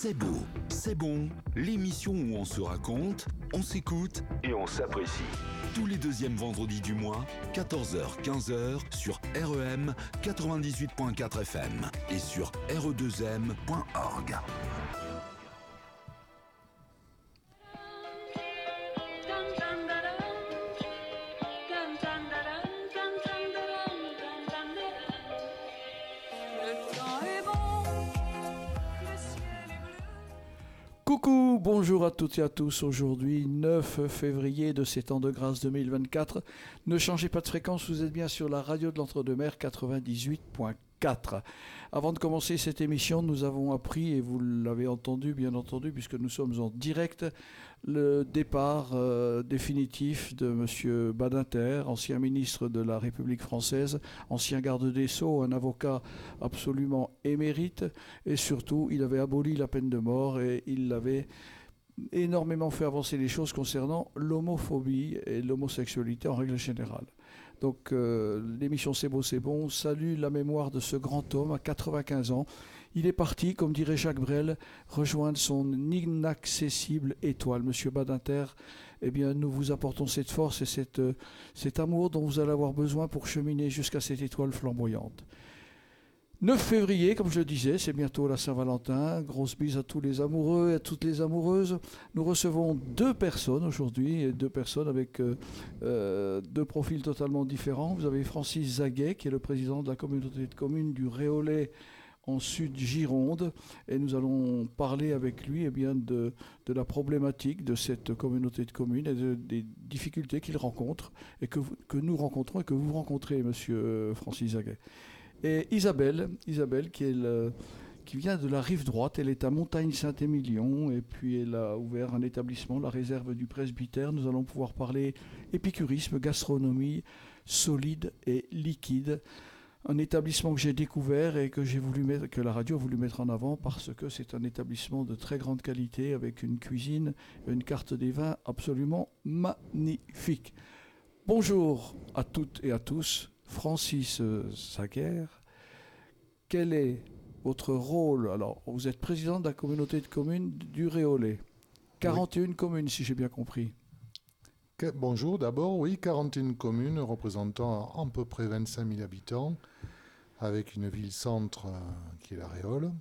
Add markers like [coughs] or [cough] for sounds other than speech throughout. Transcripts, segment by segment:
C'est beau, c'est bon, l'émission où on se raconte, on s'écoute et on s'apprécie. Tous les deuxièmes vendredis du mois, 14h-15h sur REM 98.4 FM et sur re2m.org. toutes et à tous. Aujourd'hui, 9 février de ces temps de grâce 2024. Ne changez pas de fréquence, vous êtes bien sur la radio de l'Entre-deux-Mers 98.4. Avant de commencer cette émission, nous avons appris, et vous l'avez entendu bien entendu, puisque nous sommes en direct, le départ euh, définitif de M. Badinter, ancien ministre de la République française, ancien garde des Sceaux, un avocat absolument émérite, et surtout, il avait aboli la peine de mort et il avait énormément fait avancer les choses concernant l'homophobie et l'homosexualité en règle générale. Donc euh, l'émission C'est beau, c'est bon salue la mémoire de ce grand homme à 95 ans. Il est parti, comme dirait Jacques Brel, rejoindre son inaccessible étoile. Monsieur Badinter, eh bien, nous vous apportons cette force et cette, euh, cet amour dont vous allez avoir besoin pour cheminer jusqu'à cette étoile flamboyante. 9 février, comme je le disais, c'est bientôt la Saint-Valentin. Grosse bise à tous les amoureux et à toutes les amoureuses. Nous recevons deux personnes aujourd'hui, deux personnes avec euh, euh, deux profils totalement différents. Vous avez Francis Zaguet, qui est le président de la communauté de communes du Réolais en Sud-Gironde. Et nous allons parler avec lui eh de, la problématique de cette communauté de communes et des difficultés qu'il rencontre et que, nous rencontrons et que vous rencontrez, monsieur Francis Zaguet. Et Isabelle, Isabelle qui, est qui vient de la rive droite, elle est à Montagne-Saint-Émilion et puis elle a ouvert un établissement, la réserve du presbytère. Nous allons pouvoir parler épicurisme, gastronomie solide et liquide. Un établissement que j'ai découvert et que j'ai voulu mettre, que la radio a voulu mettre en avant parce que c'est un établissement de très grande qualité avec une cuisine une carte des vins absolument magnifique. Bonjour à toutes et à tous. Francis Saguer, quel est votre rôle? Alors, vous êtes président de la communauté de communes du Réolais. 41 oui. communes, si j'ai bien compris. Que, bonjour, d'abord, oui, 41 communes représentant à peu près 25 000 habitants, avec une ville-centre euh, qui est la Réole,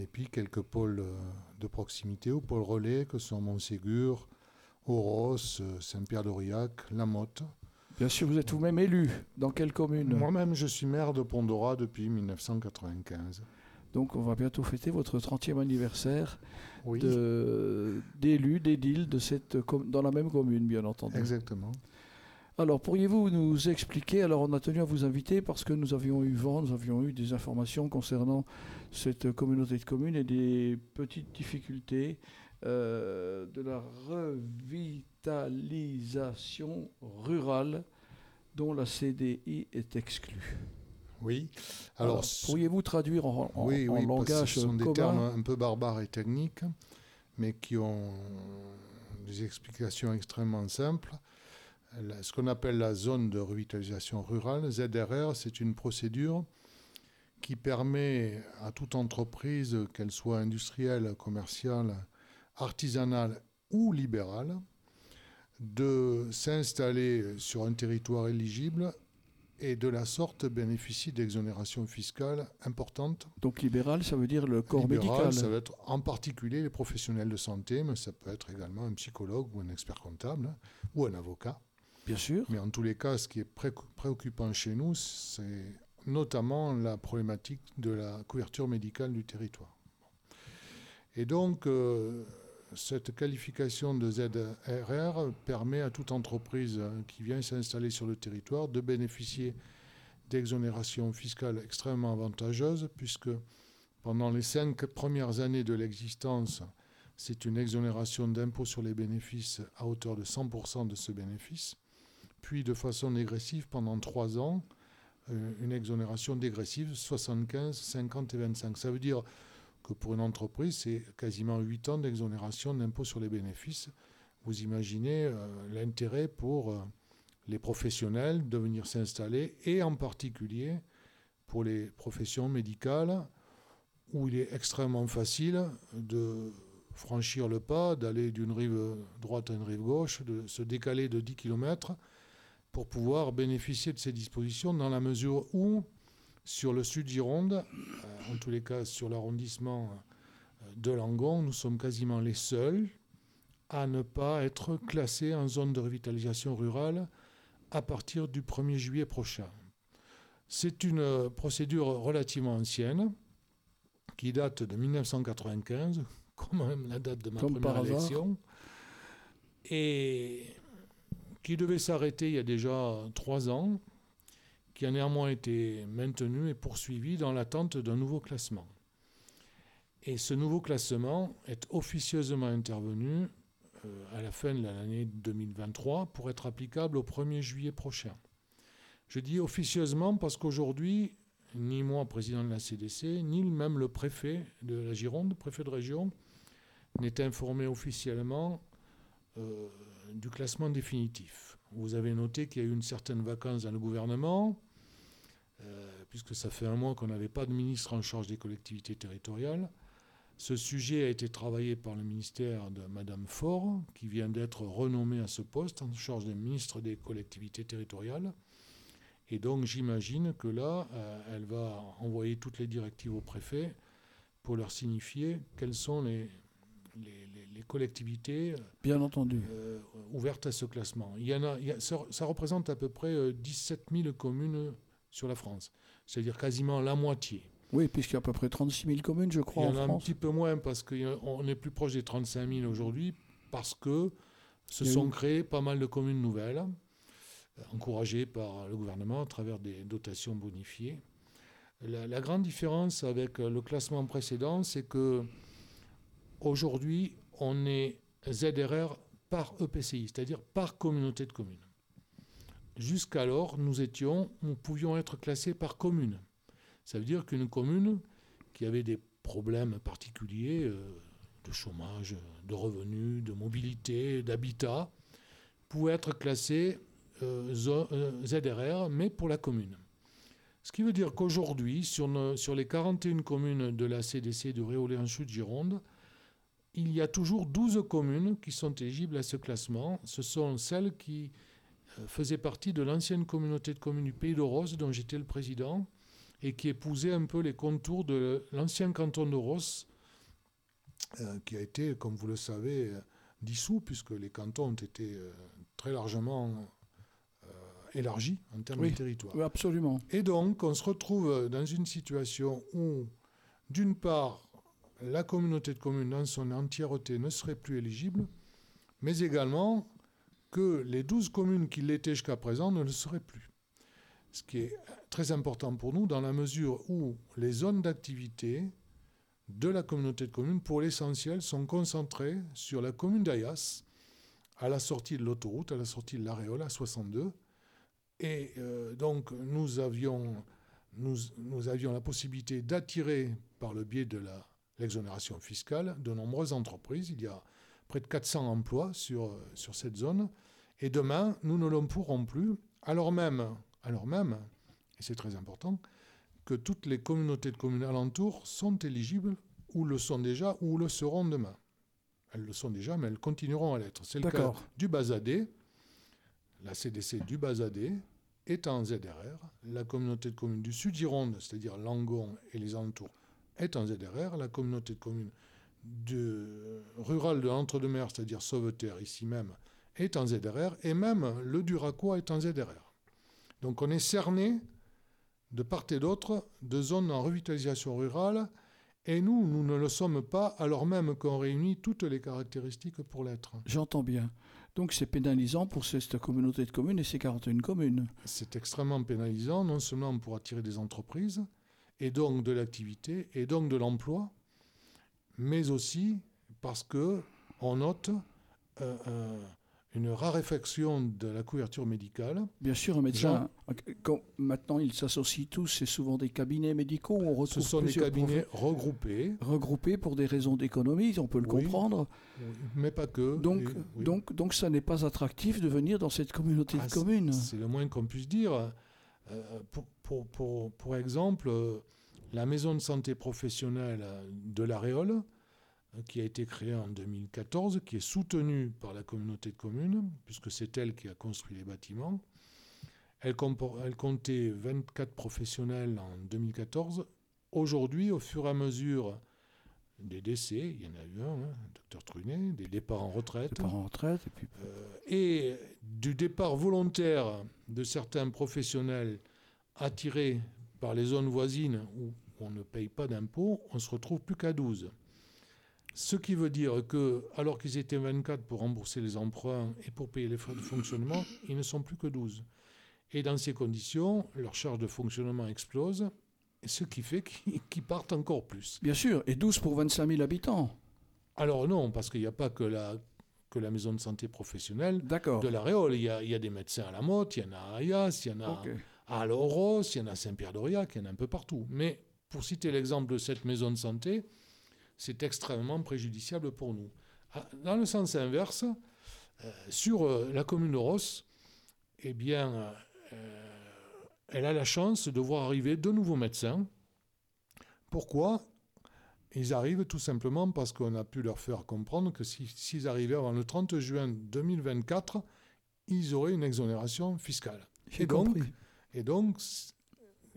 et puis quelques pôles euh, de proximité ou pôles relais que sont Montségur, Oros, euh, Saint-Pierre-d'Aurillac, La Motte. Bien sûr, vous êtes vous-même élu. Dans quelle commune Moi-même, je suis maire de Pondora depuis 1995. Donc, on va bientôt fêter votre 30e anniversaire oui. d'élu, d'édile de cette, dans la même commune, bien entendu. Exactement. Alors, pourriez-vous nous expliquer Alors, on a tenu à vous inviter parce que nous avions eu vent, nous avions eu des informations concernant cette communauté de communes et des petites difficultés euh, de la revitalisation rurale dont la CDI est exclue. Oui. Alors, Alors pourriez-vous traduire en, en, oui, en oui, langage ce sont commun des termes un peu barbares et techniques, mais qui ont des explications extrêmement simples. Ce qu'on appelle la zone de revitalisation rurale, ZRR, c'est une procédure qui permet à toute entreprise, qu'elle soit industrielle, commerciale, artisanale ou libérale, de s'installer sur un territoire éligible et de la sorte bénéficie d'exonérations fiscales importantes. Donc libéral, ça veut dire le corps libéral, médical Ça veut être en particulier les professionnels de santé, mais ça peut être également un psychologue ou un expert comptable hein, ou un avocat. Bien sûr. Mais en tous les cas, ce qui est pré préoccupant chez nous, c'est notamment la problématique de la couverture médicale du territoire. Et donc, euh, cette qualification de ZRR permet à toute entreprise qui vient s'installer sur le territoire de bénéficier d'exonérations fiscales extrêmement avantageuses, puisque pendant les cinq premières années de l'existence, c'est une exonération d'impôt sur les bénéfices à hauteur de 100% de ce bénéfice, puis de façon dégressive pendant trois ans, une exonération dégressive, 75, 50 et 25. Ça veut dire que pour une entreprise, c'est quasiment 8 ans d'exonération d'impôt sur les bénéfices. Vous imaginez l'intérêt pour les professionnels de venir s'installer et en particulier pour les professions médicales où il est extrêmement facile de franchir le pas, d'aller d'une rive droite à une rive gauche, de se décaler de 10 km pour pouvoir bénéficier de ces dispositions dans la mesure où, sur le sud Gironde, euh, en tous les cas sur l'arrondissement euh, de Langon, nous sommes quasiment les seuls à ne pas être classés en zone de revitalisation rurale à partir du 1er juillet prochain. C'est une procédure relativement ancienne qui date de 1995, comme [laughs] même la date de ma première élection, et qui devait s'arrêter il y a déjà trois ans, qui a néanmoins été maintenu et poursuivi dans l'attente d'un nouveau classement. Et ce nouveau classement est officieusement intervenu euh, à la fin de l'année 2023 pour être applicable au 1er juillet prochain. Je dis officieusement parce qu'aujourd'hui, ni moi, président de la CDC, ni même le préfet de la Gironde, préfet de région, n'est informé officiellement euh, du classement définitif. Vous avez noté qu'il y a eu une certaine vacance dans le gouvernement, puisque ça fait un mois qu'on n'avait pas de ministre en charge des collectivités territoriales. Ce sujet a été travaillé par le ministère de Madame Faure, qui vient d'être renommée à ce poste en charge des ministres des collectivités territoriales. Et donc j'imagine que là, euh, elle va envoyer toutes les directives au préfet pour leur signifier quelles sont les, les, collectivités euh, Bien entendu. Euh, ouvertes à ce classement. Il y en a, ça, représente à peu près 17 000 communes sur la France, c'est-à-dire quasiment la moitié. Oui, puisqu'il y a à peu près 36 000 communes, je crois. Il y en, a un petit peu moins parce qu'on est plus proche des 35 000 aujourd'hui, parce que se sont créées pas mal de communes nouvelles, encouragées par le gouvernement à travers des dotations bonifiées. La, la grande différence avec le classement précédent, c'est que aujourd'hui, on est ZRR par EPCI, c'est-à-dire par communauté de communes. Jusqu'alors, nous pouvions être classés par commune. Ça veut dire qu'une commune qui avait des problèmes particuliers euh, de chômage, de revenus, de mobilité, d'habitat, pouvait être classée euh, euh, ZRR, mais pour la commune. Ce qui veut dire qu'aujourd'hui, sur, sur, les 41 communes de la CDC de Réolé-en-Chute-Gironde, il y a toujours 12 communes qui sont éligibles à ce classement. Ce sont celles qui faisaient partie de l'ancienne communauté de communes du Pays de Rose, dont j'étais le président, et qui épousait un peu les contours de l'ancien canton de euh, qui a été, comme vous le savez, dissous, puisque les cantons ont été euh, très largement euh, élargis en termes de territoire. Oui, absolument. Et donc, on se retrouve dans une situation où, d'une part, la communauté de communes dans son entièreté ne serait plus éligible, mais également que les 12 communes qui l'étaient jusqu'à présent ne le seraient plus ce qui est très important pour nous dans la mesure où les zones d'activité de la communauté de communes, pour l'essentiel, sont concentrées sur la commune d'Ayas, à la sortie de l'autoroute, à la sortie de l'Aréole, à 62. Et euh, donc, nous avions, nous, nous avions la possibilité d'attirer, par le biais de l'exonération fiscale, de nombreuses entreprises. Il y a près de 400 emplois sur, sur cette zone. Et demain, nous ne l'en pourrons plus, alors même alors même, et c'est très important, que toutes les communautés de communes alentours sont éligibles, ou le sont déjà, ou le seront demain. Elles le sont déjà, mais elles continueront à l'être. C'est le cas du Bazadé, la CDC du Bazadé est en ZRR, la communauté de communes du Sud-Gironde, c'est-à-dire Langon et les alentours, est en ZRR, la communauté de communes de, rurale de l'Entre-deux-Mers, c'est-à-dire Sauveterre, ici même, est en ZRR, et même le Duracois est en ZRR. Donc on est cerné de part et d'autre de zones en revitalisation rurale, et nous, nous ne le sommes pas, alors même qu'on réunit toutes les caractéristiques pour l'être. J'entends bien. Donc c'est pénalisant pour cette communauté de communes et ces 41 communes. C'est extrêmement pénalisant, non seulement pour attirer des entreprises, et donc de l'activité, et donc de l'emploi, mais aussi parce que on note euh, euh, une raréfaction de la couverture médicale. Bien sûr, un médecin, quand maintenant ils s'associent tous, c'est souvent des cabinets médicaux où on retrouve Ce sont des cabinets regroupés. Regroupés pour des raisons d'économie, on peut le comprendre. Mais pas que. Donc, donc, donc ça n'est pas attractif de venir dans cette communauté de ah, communes. C'est le moins qu'on puisse dire. Euh, pour, pour, pour, pour, exemple, la maison de santé professionnelle de l'Aréole, qui a été créée en 2014, qui est soutenue par la communauté de communes, puisque c'est elle qui a construit les bâtiments. Elle, elle, comptait 24 professionnels en 2014. Aujourd'hui, au fur et à mesure des décès, il y en a eu un, hein, docteur Trunet, des départs en retraite. Départs en retraite. Et, puis... Euh, et du départ volontaire de certains professionnels attirés par les zones voisines où on ne paye pas d'impôts, on se retrouve plus qu'à 12. Ce qui veut dire que, alors qu'ils étaient 24 pour rembourser les emprunts et pour payer les frais de fonctionnement, ils ne sont plus que 12. Et dans ces conditions, leur charge de fonctionnement explose, ce qui fait qu'ils [laughs] partent encore plus. Bien sûr, et 12 pour 25 000 habitants. Alors non, parce qu'il n'y a pas que la, que la maison de santé professionnelle de la Réole. Il y, a, des médecins à la Motte, il y en a à Ayas, il y en a à Loros, il y en a à Saint-Pierre-d'Aurillac, il y en a un peu partout. Mais pour citer l'exemple de cette maison de santé, c'est extrêmement préjudiciable pour nous. Ah, dans le sens inverse, euh, sur euh, la commune de Ross, eh bien, euh, elle a la chance de voir arriver de nouveaux médecins. Pourquoi? Ils arrivent tout simplement parce qu'on a pu leur faire comprendre que s'ils arrivaient avant le 30 juin 2024, ils auraient une exonération fiscale. Et donc, et donc,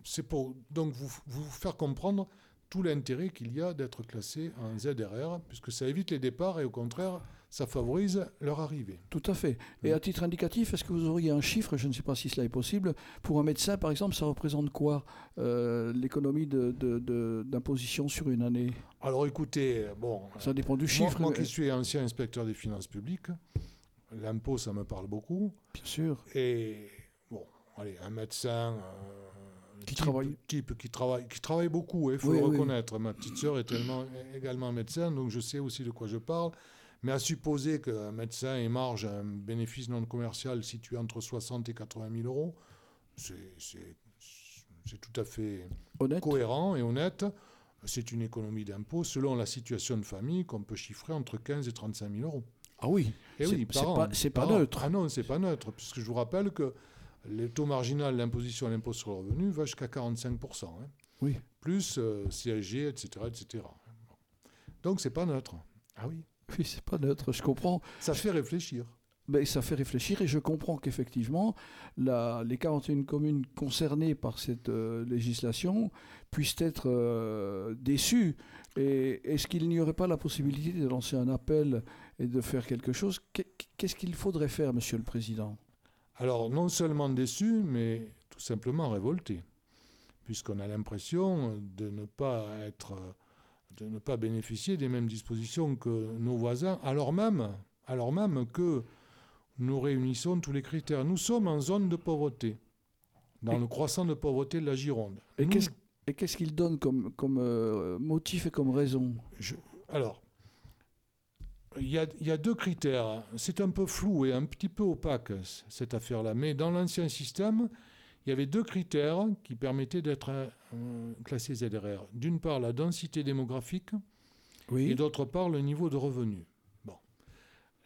c'est pour donc vous, vous faire comprendre tout l'intérêt qu'il y a d'être classé en ZRR, puisque ça évite les départs et au contraire, ça favorise leur arrivée. Tout à fait. Et à titre indicatif, est-ce que vous auriez un chiffre, je ne sais pas si cela est possible, pour un médecin, par exemple, ça représente quoi euh, l'économie d'imposition de, sur une année? Alors écoutez, bon... Ça dépend du chiffre. Moi, qui suis ancien inspecteur des finances publiques, l'impôt, ça me parle beaucoup. Bien sûr. Et bon, allez, un médecin... Euh, qui travaille. Type qui travaille, qui travaille beaucoup, il hein, faut le reconnaître. Ma petite sœur est tellement, également médecin, donc je sais aussi de quoi je parle. Mais à supposer qu'un médecin émarge un bénéfice non commercial situé entre 60 et 80 000 euros, c'est tout à fait cohérent et honnête. C'est une économie d'impôt selon la situation de famille qu'on peut chiffrer entre 15 et 35 000 euros. Ah oui, et oui c'est pas, pas neutre. Ah non, c'est pas neutre, puisque je vous rappelle que le taux marginal d'imposition à l'impôt sur le revenu va jusqu'à 45%. Hein. Oui. Plus euh, CSG, etc. etc. Donc c'est pas neutre. Ah oui. Oui, c'est pas neutre, je comprends. Ça fait réfléchir. Ben, ça fait réfléchir et je comprends qu'effectivement, les 41 communes concernées par cette euh, législation puissent être euh, déçues. Et est-ce qu'il n'y aurait pas la possibilité de lancer un appel et de faire quelque chose? Qu'est-ce qu'il faudrait faire, Monsieur le Président? Alors, non seulement déçu, mais tout simplement révolté, puisqu'on a l'impression de ne pas être, de ne pas bénéficier des mêmes dispositions que nos voisins, alors même, alors même que nous réunissons tous les critères. Nous sommes en zone de pauvreté, dans le croissant de pauvreté de la Gironde. Et qu'est-ce qu'il donne comme, comme euh, motif et comme raison? Alors, il y, a, deux critères. C'est un peu flou et un petit peu opaque, cette affaire-là. Mais dans l'ancien système, il y avait deux critères qui permettaient d'être euh, classé ZRR. D'une part, la densité démographique et d'autre part, le niveau de revenu. Bon.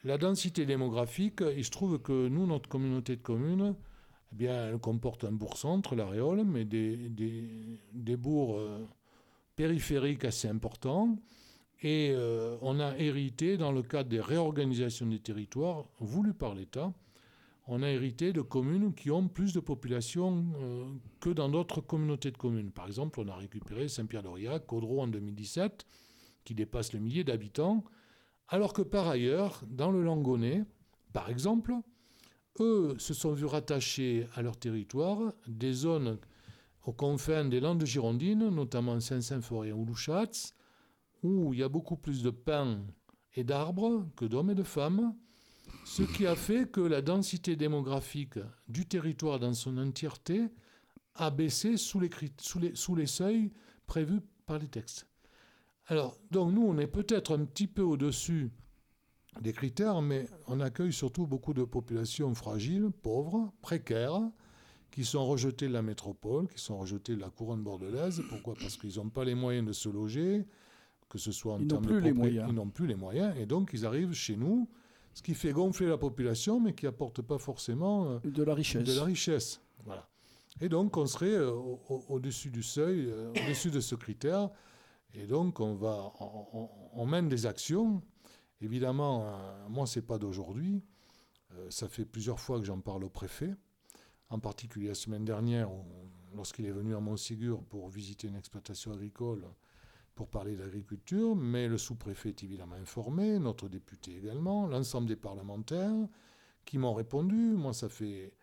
La densité démographique, il se trouve que nous, notre communauté de communes, eh bien, elle comporte un bourg-centre, l'Aréole, mais des, des, bourgs euh, périphériques assez importants et euh, on a hérité, dans le cadre des réorganisations des territoires voulues par l'État, on a hérité de communes qui ont plus de population euh, que dans d'autres communautés de communes. Par exemple, on a récupéré Saint-Pierre-d'Aurillac, Caudreau en 2017, qui dépasse le millier d'habitants, alors que par ailleurs, dans le Langonnet, par exemple, eux se sont vus rattacher à leur territoire des zones aux confins des Landes girondines, notamment Saint-Symphorien ou Louchatz, où il y a beaucoup plus de pins et d'arbres que d'hommes et de femmes, ce qui a fait que la densité démographique du territoire dans son entièreté a baissé sous les, seuils prévus par les textes. Alors, donc nous, on est peut-être un petit peu au-dessus des critères, mais on accueille surtout beaucoup de populations fragiles, pauvres, précaires, qui sont rejetées de la métropole, qui sont rejetées de la couronne bordelaise. Pourquoi? Parce qu'ils n'ont pas les moyens de se loger, que ce soit en ils termes plus de les moyens. Ils n'ont plus les moyens, et donc ils arrivent chez nous, ce qui fait gonfler la population, mais qui apporte pas forcément euh, de la richesse. De la richesse, voilà. Et donc on serait euh, au-dessus du seuil, euh, au-dessus de ce critère, et donc on va, on, mène des actions. Évidemment, moi c'est pas d'aujourd'hui. ça fait plusieurs fois que j'en parle au préfet en particulier la semaine dernière, lorsqu'il est venu à Montségur pour visiter une exploitation agricole, pour parler d'agriculture, mais le sous-préfet est évidemment informé, notre député également, l'ensemble des parlementaires qui m'ont répondu. Moi, ça fait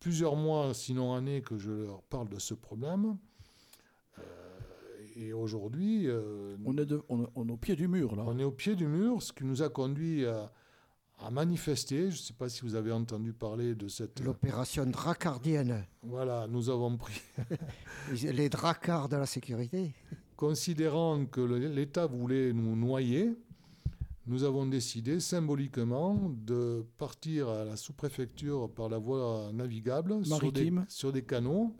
plusieurs mois, sinon années, que je leur parle de ce problème. Euh, et aujourd'hui... Euh, on, est on, on, est au pied du mur, là. On est au pied du mur, ce qui nous a conduit à a manifesté. Je ne sais pas si vous avez entendu parler de cette... L'opération dracardienne. Voilà, nous avons pris... [laughs] Les dracards de la sécurité. Considérant que l'État voulait nous noyer, nous avons décidé symboliquement de partir à la sous-préfecture par la voie navigable sur des, sur des, canaux,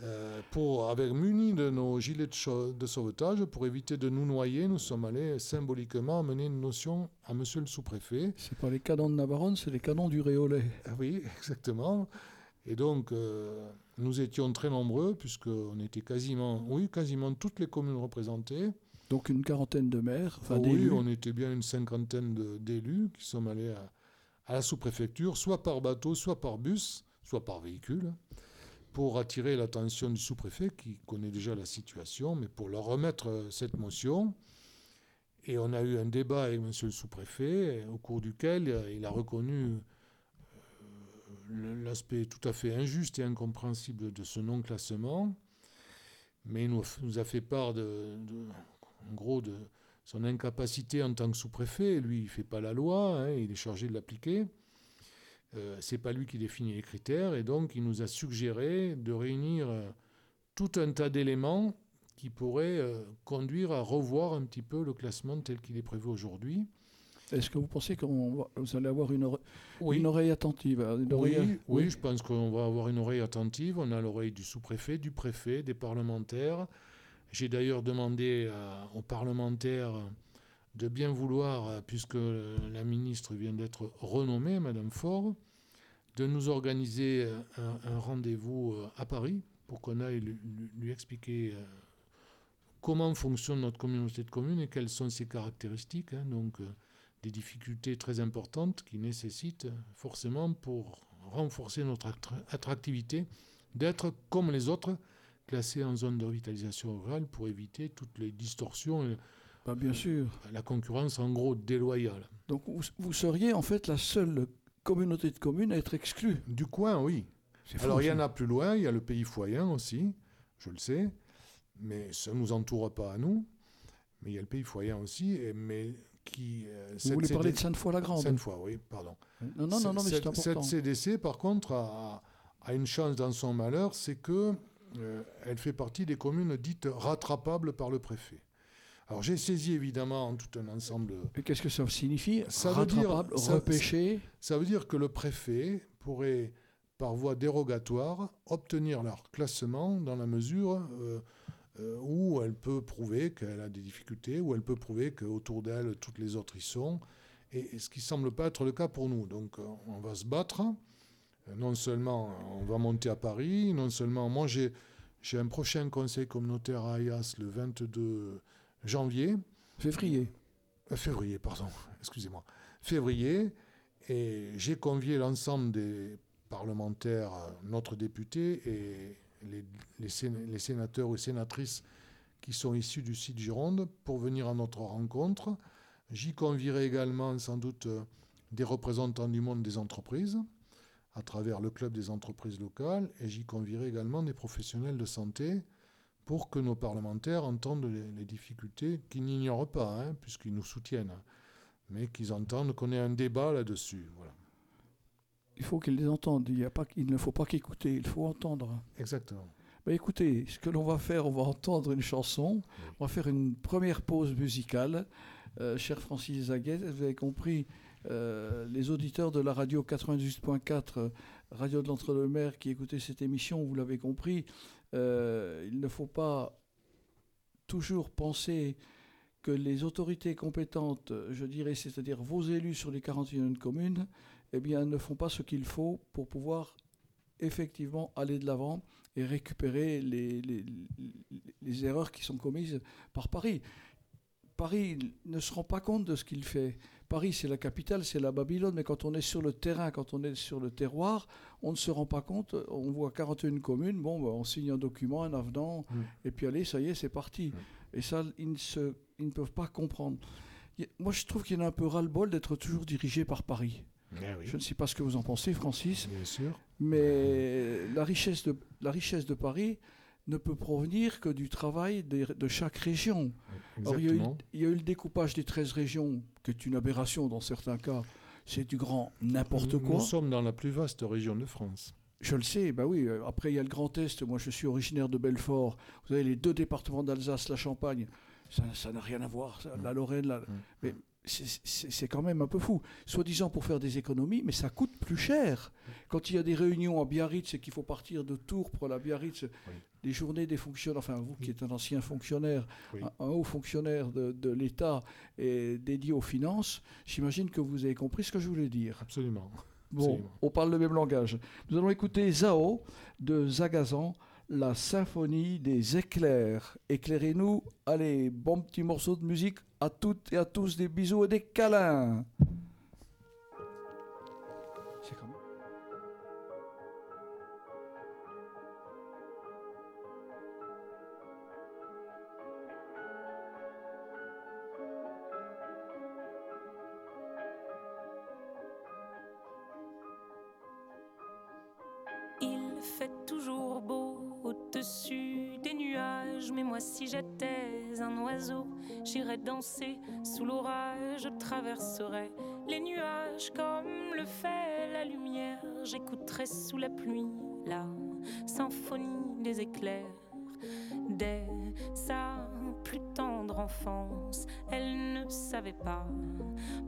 euh, pour, avec munis de nos gilets de, de, sauvetage pour éviter de nous noyer. Nous sommes allés symboliquement amener une notion à monsieur le sous-préfet. C'est pas les canons de Navarone, c'est les canons du Réolais. Ah oui, [laughs] exactement. Et donc, euh, nous étions très nombreux, puisqu'on était quasiment, oui, quasiment toutes les communes représentées. Donc une quarantaine de maires, enfin Oui, on était bien une cinquantaine d'élus qui sommes allés à, la sous-préfecture, soit par bateau, soit par bus, soit par véhicule, pour attirer l'attention du sous-préfet qui connaît déjà la situation, mais pour leur remettre euh, cette motion. Et on a eu un débat avec monsieur le sous-préfet, au cours duquel euh, il a reconnu l'aspect tout à fait injuste et incompréhensible de ce non-classement, mais il nous, a fait part de son incapacité en tant que sous-préfet. Lui, il ne fait pas la loi, hein, il est chargé de l'appliquer. Euh, c'est pas lui qui définit les critères, et donc il nous a suggéré de réunir euh, tout un tas d'éléments qui pourraient euh, conduire à revoir un petit peu le classement tel qu'il est prévu aujourd'hui. Est-ce que vous pensez que vous allez avoir une, une oreille attentive oui, oui, je pense qu'on va avoir une oreille attentive. On a l'oreille du sous-préfet, du préfet, des parlementaires, j'ai d'ailleurs demandé euh, aux parlementaires de bien vouloir, euh, puisque la ministre vient d'être renommée, Madame Faure, de nous organiser euh, un, rendez-vous à Paris pour qu'on aille lui, expliquer comment fonctionne notre communauté de communes et quelles sont ses caractéristiques. Hein. donc, des difficultés très importantes qui nécessitent forcément, pour renforcer notre attractivité, d'être comme les autres classé en zone de revitalisation rurale pour éviter toutes les distorsions et bah, bien sûr. la concurrence en gros déloyale. Donc vous, seriez en fait la seule communauté de communes à être exclue Du coin, oui. Alors il y en a plus loin, il y a le pays foyen aussi, je le sais, mais ça ne nous entoure pas à nous. Mais il y a le pays foyen aussi, et, mais qui... Euh, Vous voulez parler de Sainte-Foy-la-Grande Sainte-Foy, oui, pardon. Non, non, non, mais c'est important. Cette CDC, par contre, a, a, une chance dans son malheur, c'est que euh, elle fait partie des communes dites rattrapables par le préfet. Alors j'ai saisi évidemment tout un ensemble. Et qu'est-ce que ça signifie ça veut dire, repêcher ça, veut dire que le préfet pourrait, par voie dérogatoire, obtenir leur classement dans la mesure euh, euh, où elle peut prouver qu'elle a des difficultés, où elle peut prouver qu'autour d'elle, toutes les autres y sont. Et, ce qui semble pas être le cas pour nous. Donc on va se battre non seulement on va monter à Paris, non seulement moi j'ai, un prochain conseil communautaire à Ayas le 22 janvier. Février. Euh, février, pardon, excusez-moi. Février, et j'ai convié l'ensemble des parlementaires, notre député et les, sénateurs ou sénatrices qui sont issus du site Gironde pour venir à notre rencontre. J'y convierai également sans doute des représentants du monde des entreprises à travers le club des entreprises locales et j'y convierai également des professionnels de santé pour que nos parlementaires entendent les, difficultés qu'ils n'ignorent pas, hein, puisqu'ils nous soutiennent, mais qu'ils entendent qu'on ait un débat là-dessus. Il faut qu'ils les entendent, il, y a pas, il ne faut pas qu'écouter, il faut entendre. Exactement. Ben écoutez, ce que l'on va faire, on va entendre une chanson, on va faire une première pause musicale euh, cher Francis Zaguet, vous avez compris, euh, les auditeurs de la radio 98.4, radio de l'Entre-deux-Mers, qui écoutaient cette émission, vous l'avez compris, il ne faut pas toujours penser que les autorités compétentes, je dirais, c'est-à-dire vos élus sur les 41 communes, eh bien, ne font pas ce qu'il faut pour pouvoir effectivement aller de l'avant et récupérer les, les, erreurs qui sont commises par Paris. Paris ne se rend pas compte de ce qu'il fait. Paris, c'est la capitale, c'est la Babylone, mais quand on est sur le terrain, quand on est sur le terroir, on ne se rend pas compte. On voit 41 communes, bon, ben, on signe un document, un avenant, mm. et puis allez, ça y est, c'est parti. Mm. Et ça, ils ne, se, ils ne peuvent pas comprendre. Moi, je trouve qu'il y en a un peu ras-le-bol d'être toujours dirigé par Paris. Je ne sais pas ce que vous en pensez, Francis. Bien sûr. Mais la richesse de, la richesse de Paris ne peut provenir que du travail de, chaque région. il, y a eu, le découpage des 13 régions, qui est une aberration dans certains cas. C'est du grand n'importe quoi. Nous sommes dans la plus vaste région de France. Je le sais, bah oui. Après, il y a le Grand Est. Moi, je suis originaire de Belfort. Vous avez les deux départements d'Alsace, la Champagne. Ça n'a rien à voir. La Lorraine, la... Mm. Mais c'est quand même un peu fou. Soi-disant pour faire des économies, mais ça coûte plus cher. Quand il y a des réunions à Biarritz et qu'il faut partir de Tours pour la Biarritz, les journées des fonctionnaires, enfin vous qui êtes un ancien fonctionnaire, un, haut fonctionnaire de, l'État et dédié aux finances, j'imagine que vous avez compris ce que je voulais dire. Absolument. Bon, on parle le même langage. Nous allons écouter Zao de Zagazan la symphonie des éclairs. Éclairez-nous. Allez, bon petit morceau de musique. À toutes et à tous, des bisous et des câlins. Sous l'orage, je traverserais les nuages comme le fait la lumière, j'écouterais sous la pluie la symphonie des éclairs. Dès sa plus tendre enfance, elle ne savait pas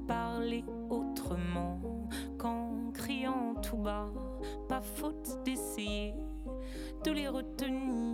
parler autrement qu'en criant tout bas, pas faute d'essayer de les retenir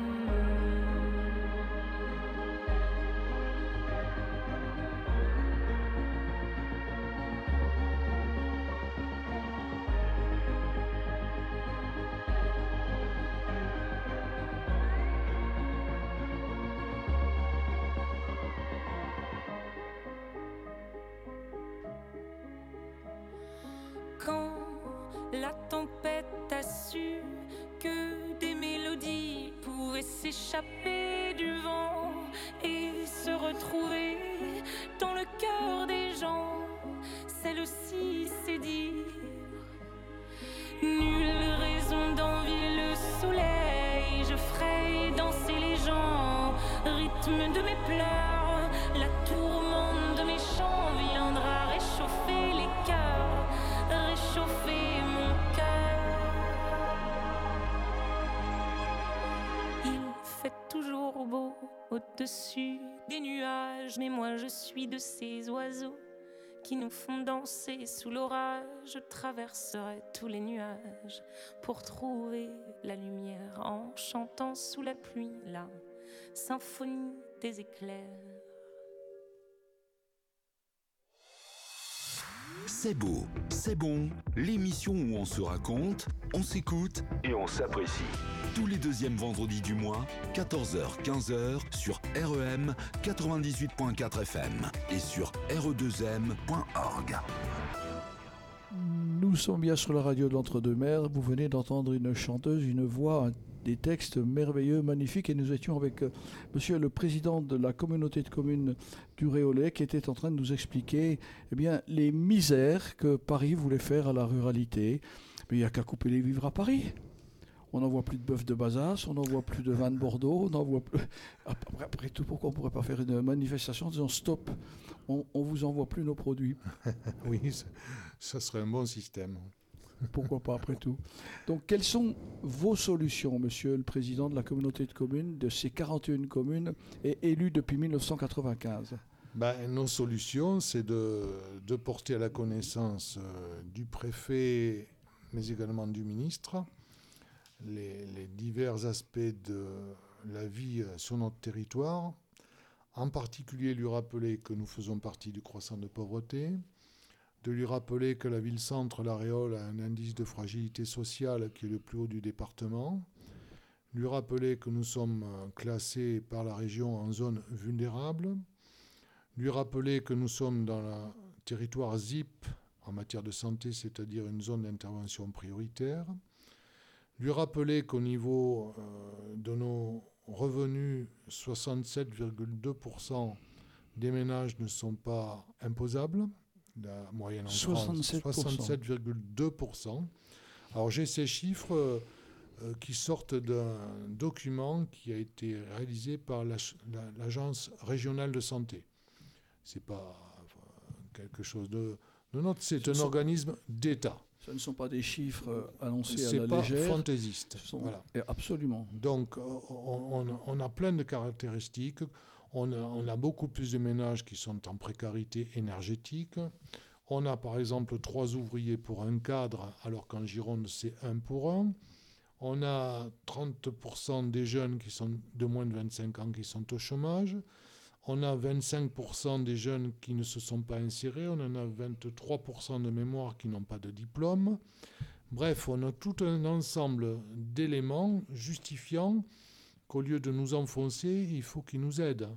Nous font danser sous l'orage. Je traverserai tous les nuages pour trouver la lumière en chantant sous la pluie la symphonie des éclairs. C'est beau, c'est bon, l'émission où on se raconte, on s'écoute et on s'apprécie. Tous les deuxièmes vendredis du mois, 14h-15h sur REM 98.4 FM et sur re2m.org. Nous sommes bien sur la radio de l'Entre-deux-Mers. Vous venez d'entendre une chanteuse, une voix, des textes merveilleux, magnifiques. Et nous étions avec euh, monsieur le président de la communauté de communes du Réolais qui était en train de nous expliquer eh bien, les misères que Paris voulait faire à la ruralité. Mais il n'y a qu'à couper les vivres à Paris. On n'en voit plus de bœuf de Bazas, on n'en voit plus de vin de Bordeaux, on n'en voit plus. Après, après, tout, pourquoi on ne pourrait pas faire une manifestation en disant stop, on ne vous envoie plus nos produits? [laughs] Oui, ça serait un bon système. [laughs] Pourquoi pas après tout. Donc quelles sont vos solutions, monsieur le président de la communauté de communes, de ces 41 communes et depuis 1995 ben, Nos solutions, c'est de, porter à la connaissance euh, du préfet, mais également du ministre, les, les, divers aspects de la vie euh, sur notre territoire, en particulier lui rappeler que nous faisons partie du croissant de pauvreté, de lui rappeler que la ville-centre, la Réole, a un indice de fragilité sociale qui est le plus haut du département, lui rappeler que nous sommes classés par la région en zone vulnérable, lui rappeler que nous sommes dans le territoire ZIP en matière de santé, c'est-à-dire une zone d'intervention prioritaire, lui rappeler qu'au niveau euh, de nos revenus, 67,2% des ménages ne sont pas imposables, la moyenne en 67,2%. Alors j'ai ces chiffres euh, euh, qui sortent d'un document qui a été réalisé par l'Agence régionale de santé. C'est pas quelque chose de, de notre, c'est un organisme d'État. Ce ne sont pas des chiffres euh, annoncés à la légère. C'est pas fantaisiste. Voilà. Absolument. Donc on, on, a plein de caractéristiques on a, beaucoup plus de ménages qui sont en précarité énergétique. On a par exemple trois ouvriers pour un cadre, alors qu'en Gironde, c'est un pour un. On a 30% des jeunes qui sont de moins de 25 ans qui sont au chômage. On a 25% des jeunes qui ne se sont pas insérés. On en a 23% de mémoire qui n'ont pas de diplôme. Bref, on a tout un ensemble d'éléments justifiant qu'au lieu de nous enfoncer, il faut qu'ils nous aident.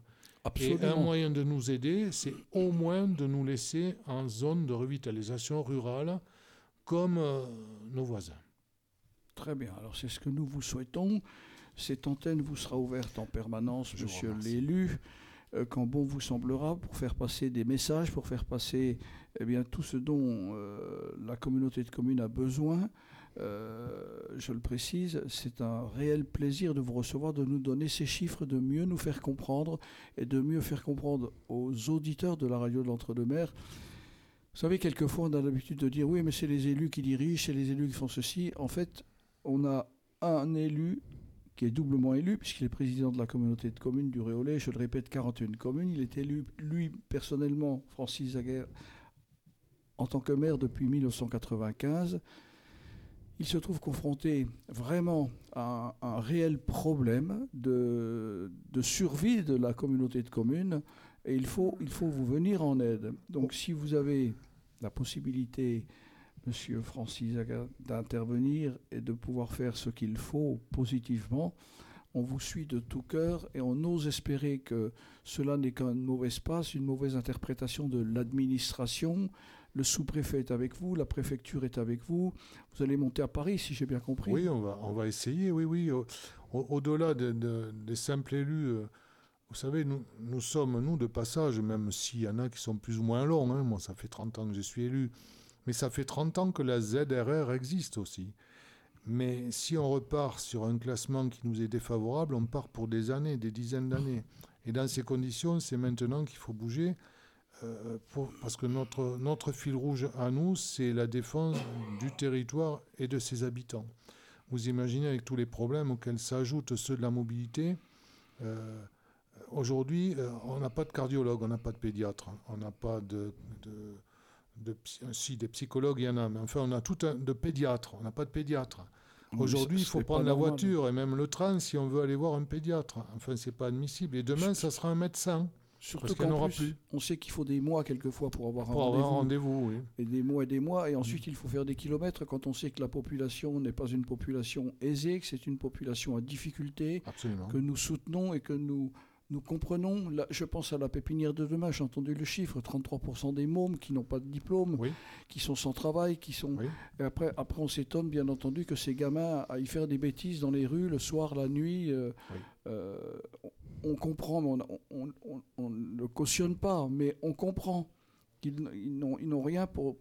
Et un moyen de nous aider, c'est au moins de nous laisser en zone de revitalisation rurale comme euh, nos voisins. Très bien, alors c'est ce que nous vous souhaitons. Cette antenne vous sera ouverte en permanence, monsieur l'élu, euh, quand bon vous semblera, pour faire passer des messages, pour faire passer eh bien, tout ce dont euh, la communauté de communes a besoin. Euh, je le précise, c'est un réel plaisir de vous recevoir, de nous donner ces chiffres, de mieux nous faire comprendre et de mieux faire comprendre aux auditeurs de la radio de l'Entre-deux-Mers. Vous savez, quelquefois, on a l'habitude de dire oui, mais c'est les élus qui dirigent, c'est les élus qui font ceci. En fait, on a un élu qui est doublement élu, puisqu'il est président de la communauté de communes du Réolais, je le répète, 41 communes. Il est élu, lui, personnellement, Francis Zaguerre, en tant que maire depuis 1995 il se trouve confronté vraiment à un, réel problème de, survie de la communauté de communes et il faut, il faut vous venir en aide. Donc si vous avez la possibilité, Monsieur Francis, d'intervenir et de pouvoir faire ce qu'il faut positivement, on vous suit de tout cœur et on ose espérer que cela n'est qu'un mauvais espace, une mauvaise interprétation de l'administration, le sous-préfet est avec vous, la préfecture est avec vous. Vous allez monter à Paris, si j'ai bien compris. Oui, on va, on va essayer, oui, oui. Au-delà des simples élus, euh, vous savez, nous, sommes, nous, de passage, même s'il y en a qui sont plus ou moins longs. Hein. Moi, ça fait 30 ans que je suis élu. Mais ça fait 30 ans que la ZRR existe aussi. Mais si on repart sur un classement qui nous est défavorable, on part pour des années, des dizaines d'années. Et dans ces conditions, c'est maintenant qu'il faut bouger. Euh, parce que notre, notre fil rouge à nous, c'est la défense du territoire et de ses habitants. Vous imaginez avec tous les problèmes auxquels s'ajoutent ceux de la mobilité. Euh, aujourd'hui, euh, on n'a pas de cardiologue, on n'a pas de pédiatre, on n'a pas de, de, Si, des psychologues, il y en a, mais enfin, on a tout un de pédiatre, on n'a pas de pédiatre. Aujourd'hui, il faut prendre la voiture et même le train si on veut aller voir un pédiatre. Enfin, c'est pas admissible. Et demain, ça sera un médecin Surtout qu'en aura plus, plus. on sait qu'il faut des mois quelquefois pour avoir un pour un rendez-vous. oui. et des mois et des mois, et ensuite il faut faire des kilomètres quand on sait que la population n'est pas une population aisée, que c'est une population à difficulté, Absolument. que nous soutenons et que nous, nous comprenons. Je pense à la pépinière de demain, j'ai entendu le chiffre, 33% des mômes qui n'ont pas de diplôme, Oui. qui sont sans travail, qui sont... Oui. Et après, après on s'étonne bien entendu que ces gamins aillent faire des bêtises dans les rues le soir, la nuit. euh, Oui. euh, on, comprend, mais on- ne le cautionne pas, mais on comprend qu'ils n'ont rien pour...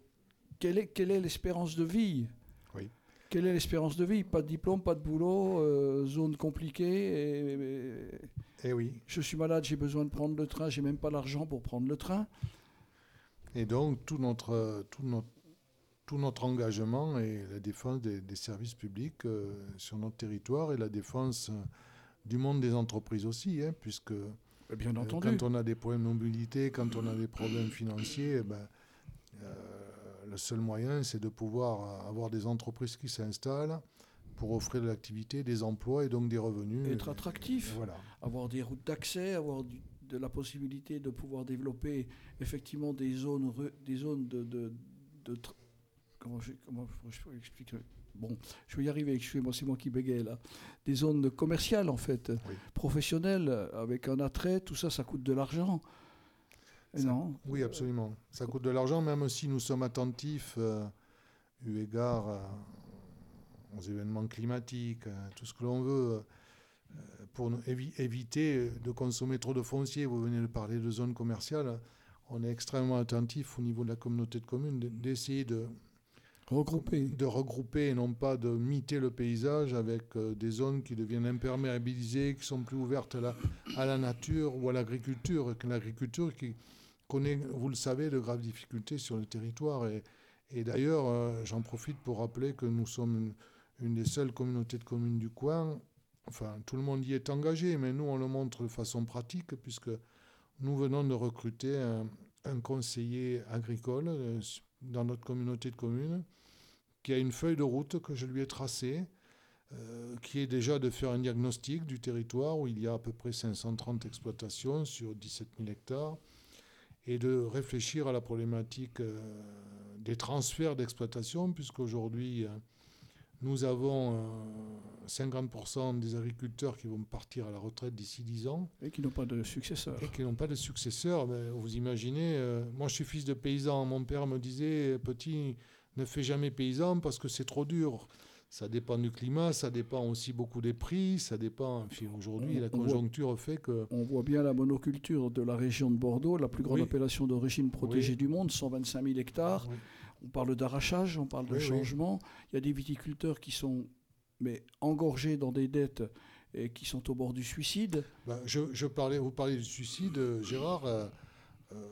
Quelle est, quelle est l'espérance de vie? Oui. Quelle est l'espérance de vie? Pas de diplôme, pas de boulot, euh, zone compliquée. Et, et- Et Eh oui. je suis malade, j'ai besoin de prendre le train, j'ai même pas l'argent pour prendre le train. Et donc, tout notre, tout notre, tout notre engagement est la défense des, des services publics euh, sur notre territoire et la défense euh, du monde des entreprises aussi, hein, puisque Bien Euh, entendu. Quand on a des problèmes de mobilité, quand on a des problèmes financiers, eh ben, euh, le seul moyen, c'est de pouvoir avoir des entreprises qui s'installent pour offrir de l'activité, des emplois et donc des revenus. Être attractif. et voilà. avoir des routes d'accès, avoir du- de la possibilité de pouvoir développer effectivement des zones, des zones de, de, de tr- comment je, comment je peux expliquer Bon, je vais y arriver. C'est moi qui bégaye là. Des zones commerciales en fait, Oui. professionnelles, avec un attrait. Tout ça, ça coûte de l'argent. Non. Oui, absolument. Ça coûte de l'argent, même si nous sommes attentifs, euh, eu égard aux événements climatiques, à tout ce que l'on veut, euh, pour évi- éviter de consommer trop de foncier. Vous venez de parler de zones commerciales. On est extrêmement attentif au niveau de la communauté de communes d'essayer de, De regrouper et non pas de miter le paysage avec euh, des zones qui deviennent imperméabilisées, qui sont plus ouvertes à la, à la nature ou à l'agriculture. L'agriculture qui connaît, vous le savez, de graves difficultés sur le territoire. Et, d'ailleurs, euh, j'en profite pour rappeler que nous sommes une, des seules communautés de communes du coin. Enfin, tout le monde y est engagé, mais nous, on le montre de façon pratique, puisque nous venons de recruter un, un conseiller agricole euh, dans notre communauté de communes qui a une feuille de route que je lui ai tracée, euh, qui est déjà de faire un diagnostic du territoire où il y a à peu près 530 exploitations sur 17 000 hectares, et de réfléchir à la problématique euh, des transferts d'exploitation, puisqu'aujourd'hui, euh, nous avons euh, 50% des agriculteurs qui vont partir à la retraite d'ici 10 ans Et qui n'ont pas de successeur. et qui n'ont pas de successeur. Vous imaginez, euh, moi je suis fils de paysan, mon père me disait, petit, ne fais jamais paysan parce que c'est trop dur. Ça dépend du climat, ça dépend aussi beaucoup des prix, ça dépend. Enfin, Aujourd'hui, la voit- conjoncture fait que. On voit bien la monoculture de la région de Bordeaux, la plus grande Oui. appellation d'origine protégée Oui. du monde, 125 000 hectares. Oui. On parle d'arrachage, on parle de Oui, oui. changement. Il y a des viticulteurs qui sont mais engorgés dans des dettes et qui sont au bord du suicide. Ben, je, je parlais, vous parlez du suicide, euh, Gérard. euh, euh,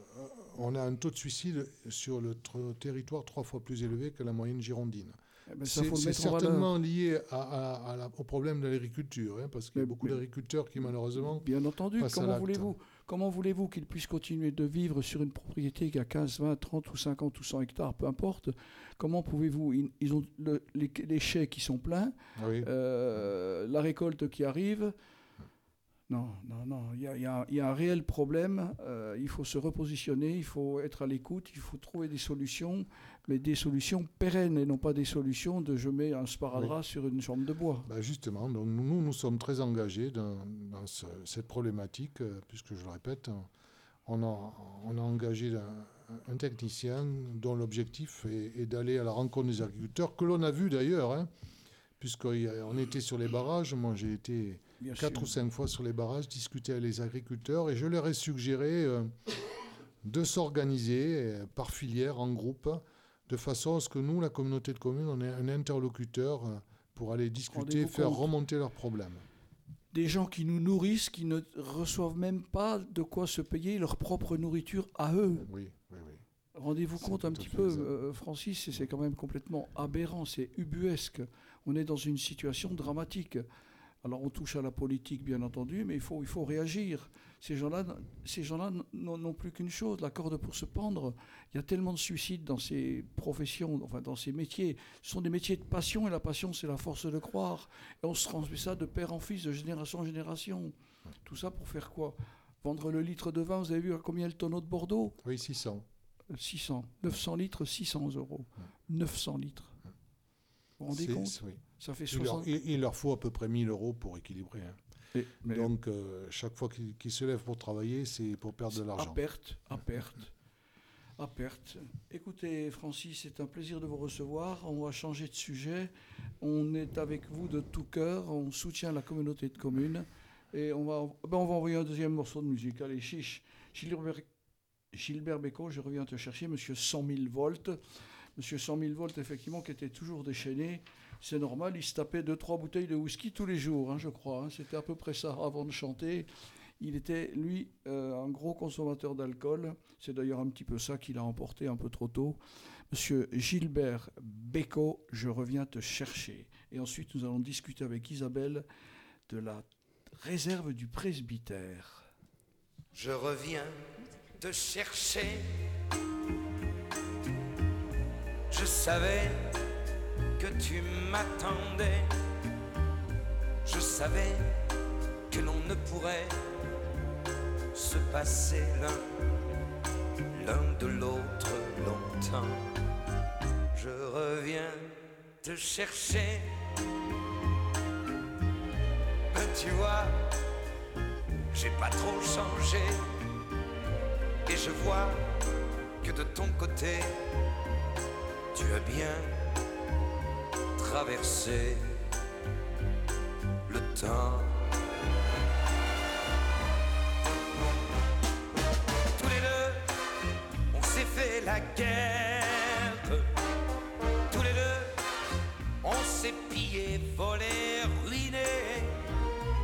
on a un taux de suicide sur le territoire trois fois plus élevé que la moyenne girondine. Eh ben, C'est certainement lié à- à- à la- au problème de l'agriculture, hein, parce qu'il y a Mais- beaucoup d'agriculteurs qui malheureusement Bien entendu, comment voulez-vous comment voulez-vous qu'ils puissent continuer de vivre sur une propriété qui a 15, 20, 30 ou 50 ou 100 hectares, peu importe? Comment pouvez-vous Ils, ils ont le- les, les chais qui sont pleins, Oui. euh, la récolte qui arrive. Non, non, non. Il y a, il y a un- il y a un réel problème. euh, il faut se repositionner, il faut être à l'écoute, il faut trouver des solutions, mais des solutions pérennes et non pas des solutions de je mets un sparadrap sur une chambre de bois. Bah, justement, donc nous, nous sommes très engagés dans, dans ce- cette problématique, euh, puisque je le répète, on a, on a engagé un, un technicien dont l'objectif est, est d'aller à la rencontre des agriculteurs, que l'on a vu d'ailleurs, hein, puisqu'on était sur les barrages. Moi, j'ai été Bien quatre sûr. ou cinq fois sur les barrages, discuter avec les agriculteurs, et je leur ai suggéré euh, de s'organiser euh, par filière, en groupe, de façon à ce que nous, la communauté de communes, on ait un interlocuteur euh, pour aller discuter, faire compte. remonter leurs problèmes. Des gens qui nous nourrissent, qui ne reçoivent même pas de quoi se payer leur propre nourriture à eux. Oui, oui, oui. Rendez-vous compte un petit peu, Francis, c'est quand même complètement aberrant, c'est ubuesque. On est dans une situation dramatique. Alors on touche à la politique, bien entendu, mais il faut, il faut réagir. Ces gens-là, ces gens-là n'ont plus qu'une chose, la corde pour se pendre. Il y a tellement de suicides dans ces professions, enfin dans ces métiers. Ce sont des métiers de passion, et la passion, c'est la force de croire. Et on se transmet ça de père en fils, de génération en génération. Tout ça pour faire quoi? Vendre le litre de vin, vous avez vu à combien le tonneau de Bordeaux? Oui, 600. 600. 900 litres, 600 euros. 900 litres. Vous vous rendez compte? oui. Ça fait il, leur, faut à peu près 1000 euros pour équilibrer. Hein. Donc, euh, chaque fois qu'ils se lèvent pour travailler, c'est pour perdre de l'argent. À perte, à perte. À perte. Écoutez, Francis, c'est un plaisir de vous recevoir. On va changer de sujet. On est avec vous de tout cœur. On soutient la communauté de communes. Et on va, ben on va envoyer un deuxième morceau de musique. Allez, chiche. Gilbert, Gilbert Bécaud, je reviens te chercher. Monsieur 100 000 volts. Monsieur 100 000 volts, effectivement, qui était toujours déchaîné c'est normal, il se tapait deux, trois bouteilles de whisky tous les jours, hein, je crois. Hein. C'était à peu près ça avant de chanter. Il était, lui, euh, un gros consommateur d'alcool. C'est d'ailleurs un petit peu ça qu'il a emporté un peu trop tôt. Monsieur Gilbert Bécaud, je reviens te chercher. Et ensuite, nous allons discuter avec Isabelle de la réserve du presbytère. Je reviens te chercher. Je savais que tu m'attendais. Je savais que l'on ne pourrait se passer l'un, l'un de l'autre longtemps. Je reviens te chercher. Mais tu vois, j'ai pas trop changé. Et je vois que de ton côté, tu as bien traverser le temps. Tous les deux, on s'est fait la guerre. Tous les deux, on s'est pillé, volé, ruiné.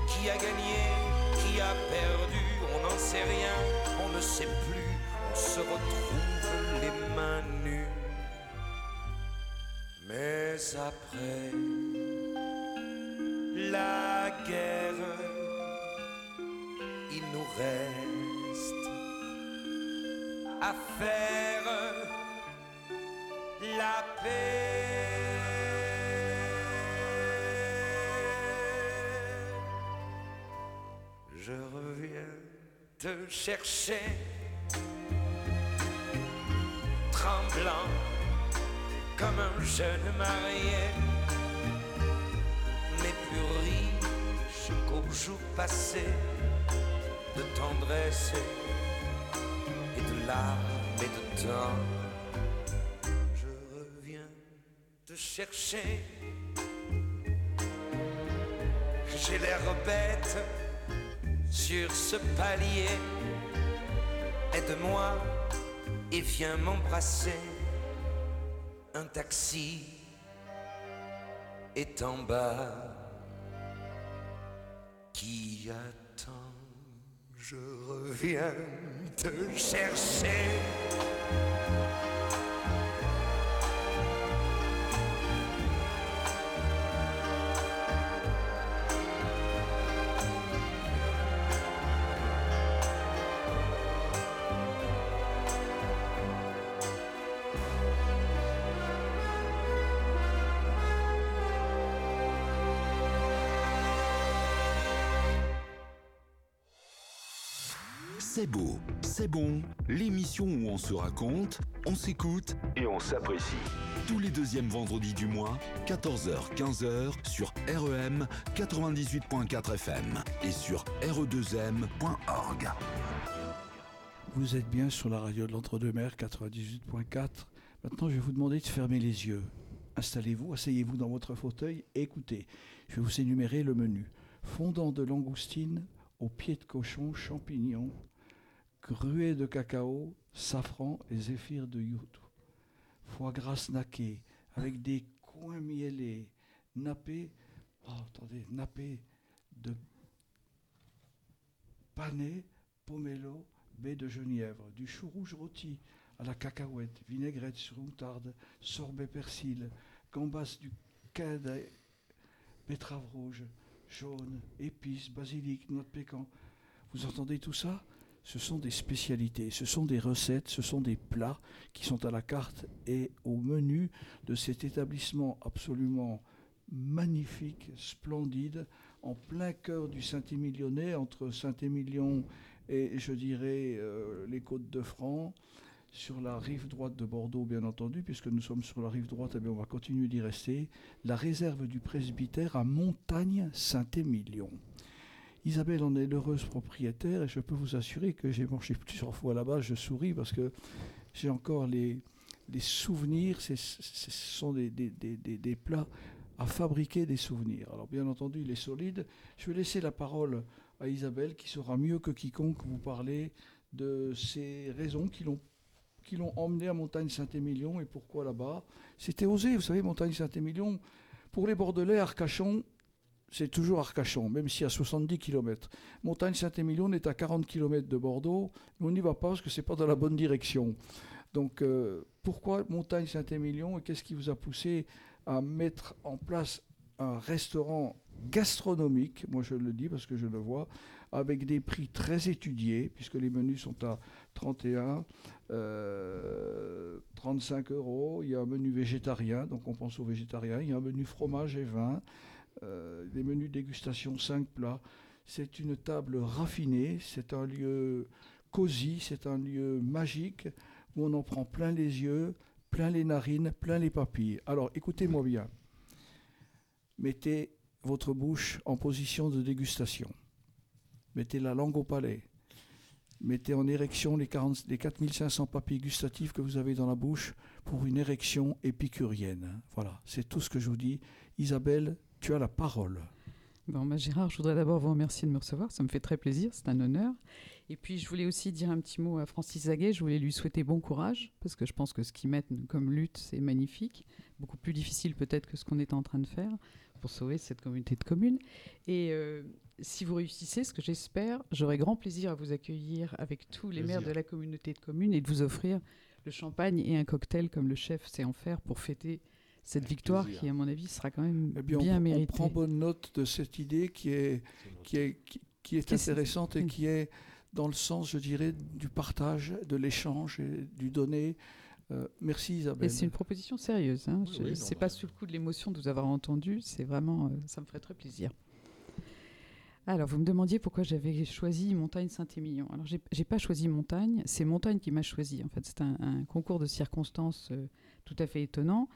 Qui a gagné, qui a perdu, on n'en sait rien, on ne sait plus. On se retrouve les mains nues. Mais après la guerre, il nous reste à faire la paix. Je reviens te chercher, tremblant comme un jeune marié, mais plus riche qu'au jour passé de tendresse et de larmes et de temps. Je reviens te chercher. J'ai l'air bête sur ce palier. Aide-moi et viens m'embrasser un taxi est en bas qui attend. Je reviens te chercher. C'est beau, c'est bon, l'émission où on se raconte, on s'écoute et on s'apprécie. Tous les deuxièmes vendredis du mois, 14h-15h sur REM 98.4 FM et sur re2m.org. Vous êtes bien sur la radio de l'Entre-deux-Mers 98.4. Maintenant, je vais vous demander de fermer les yeux. Installez-vous, asseyez-vous dans votre fauteuil et écoutez. Je vais vous énumérer le menu. Fondant de langoustine, au pied de cochon, champignons, gruet de cacao, safran et zéphyr de youtou. Foie gras snacké avec des coins miellés, nappés, oh, attendez, nappés de panais, pomelo, baie de genièvre, du chou rouge rôti à la cacahuète, vinaigrette sur moutarde, sorbet persil, gambas du cadet, betterave rouge, jaune, épices, basilic, noix de pécan. Vous entendez tout ça? Ce sont des spécialités, ce sont des recettes, ce sont des plats qui sont à la carte et au menu de cet établissement absolument magnifique, splendide, en plein cœur du Saint-Émilionnais, entre Saint-Émilion et, je dirais, euh, les côtes de France sur la rive droite de Bordeaux, bien entendu, puisque nous sommes sur la rive droite, et eh on va continuer d'y rester, la réserve du presbytère à Montagne-Saint-Émilion. Isabelle en est l'heureuse propriétaire et je peux vous assurer que j'ai mangé plusieurs fois là-bas. Je souris parce que j'ai encore les, souvenirs. Ce sont des, plats à fabriquer des souvenirs. Alors bien entendu, il est solide. Je vais laisser la parole à Isabelle qui saura mieux que quiconque vous parler de ces raisons qui l'ont qui l'ont emmené à Montagne-Saint-Émilion et pourquoi là-bas. C'était osé, vous savez, Montagne-Saint-Émilion. Pour les Bordelais, Arcachon, c'est toujours Arcachon, même si à 70 km. Montagne-Saint-Émilion est à 40 km de Bordeaux, mais on n'y va pas parce que ce n'est pas dans la bonne direction. Donc euh, pourquoi Montagne-Saint-Émilion et qu'est-ce qui vous a poussé à mettre en place un restaurant gastronomique, moi je le dis parce que je le vois, avec des prix très étudiés, puisque les menus sont à 31, 35 euh, euros. Il y a un menu végétarien, donc on pense aux végétariens. Il y a un menu fromage et vin. Euh, des menus dégustation 5 plats. C'est une table raffinée, c'est un lieu cosy, c'est un lieu magique où on en prend plein les yeux, plein les narines, plein les papilles. Alors écoutez-moi bien. Mettez votre bouche en position de dégustation. Mettez la langue au palais. Mettez en érection les, 40, les 4500 papilles gustatives que vous avez dans la bouche pour une érection épicurienne. Voilà, c'est tout ce que je vous dis. Isabelle, tu as la parole. Bon, bah, Gérard, je voudrais d'abord vous remercier de me recevoir. Ça me fait très plaisir, c'est un honneur. Et puis, je voulais aussi dire un petit mot à Francis Zaguet. Je voulais lui souhaiter bon courage, parce que je pense que ce qu'il met comme lutte, c'est magnifique. Beaucoup plus difficile peut-être que ce qu'on est en train de faire pour sauver cette communauté de communes. Et euh, si vous réussissez, ce que j'espère, j'aurai grand plaisir à vous accueillir avec tous les maires de la communauté de communes et de vous offrir le champagne et un cocktail comme le chef sait en faire pour fêter cette victoire qui, à mon avis, sera quand même eh bien, méritée. On prend bonne note de cette idée qui est, qui est, qui, est intéressante et qui est dans le sens, je dirais, du partage, de l'échange et du donner. Euh, merci Isabelle. Et c'est une proposition sérieuse. Hein. je sais pas sous le coup de l'émotion de vous avoir entendu. C'est vraiment, euh, ça me ferait très plaisir. Alors, vous me demandiez pourquoi j'avais choisi Montagne Saint-Émilion. Alors, j'ai pas choisi Montagne, c'est Montagne qui m'a choisi. En fait, c'est un, concours de circonstances euh, tout à fait étonnant.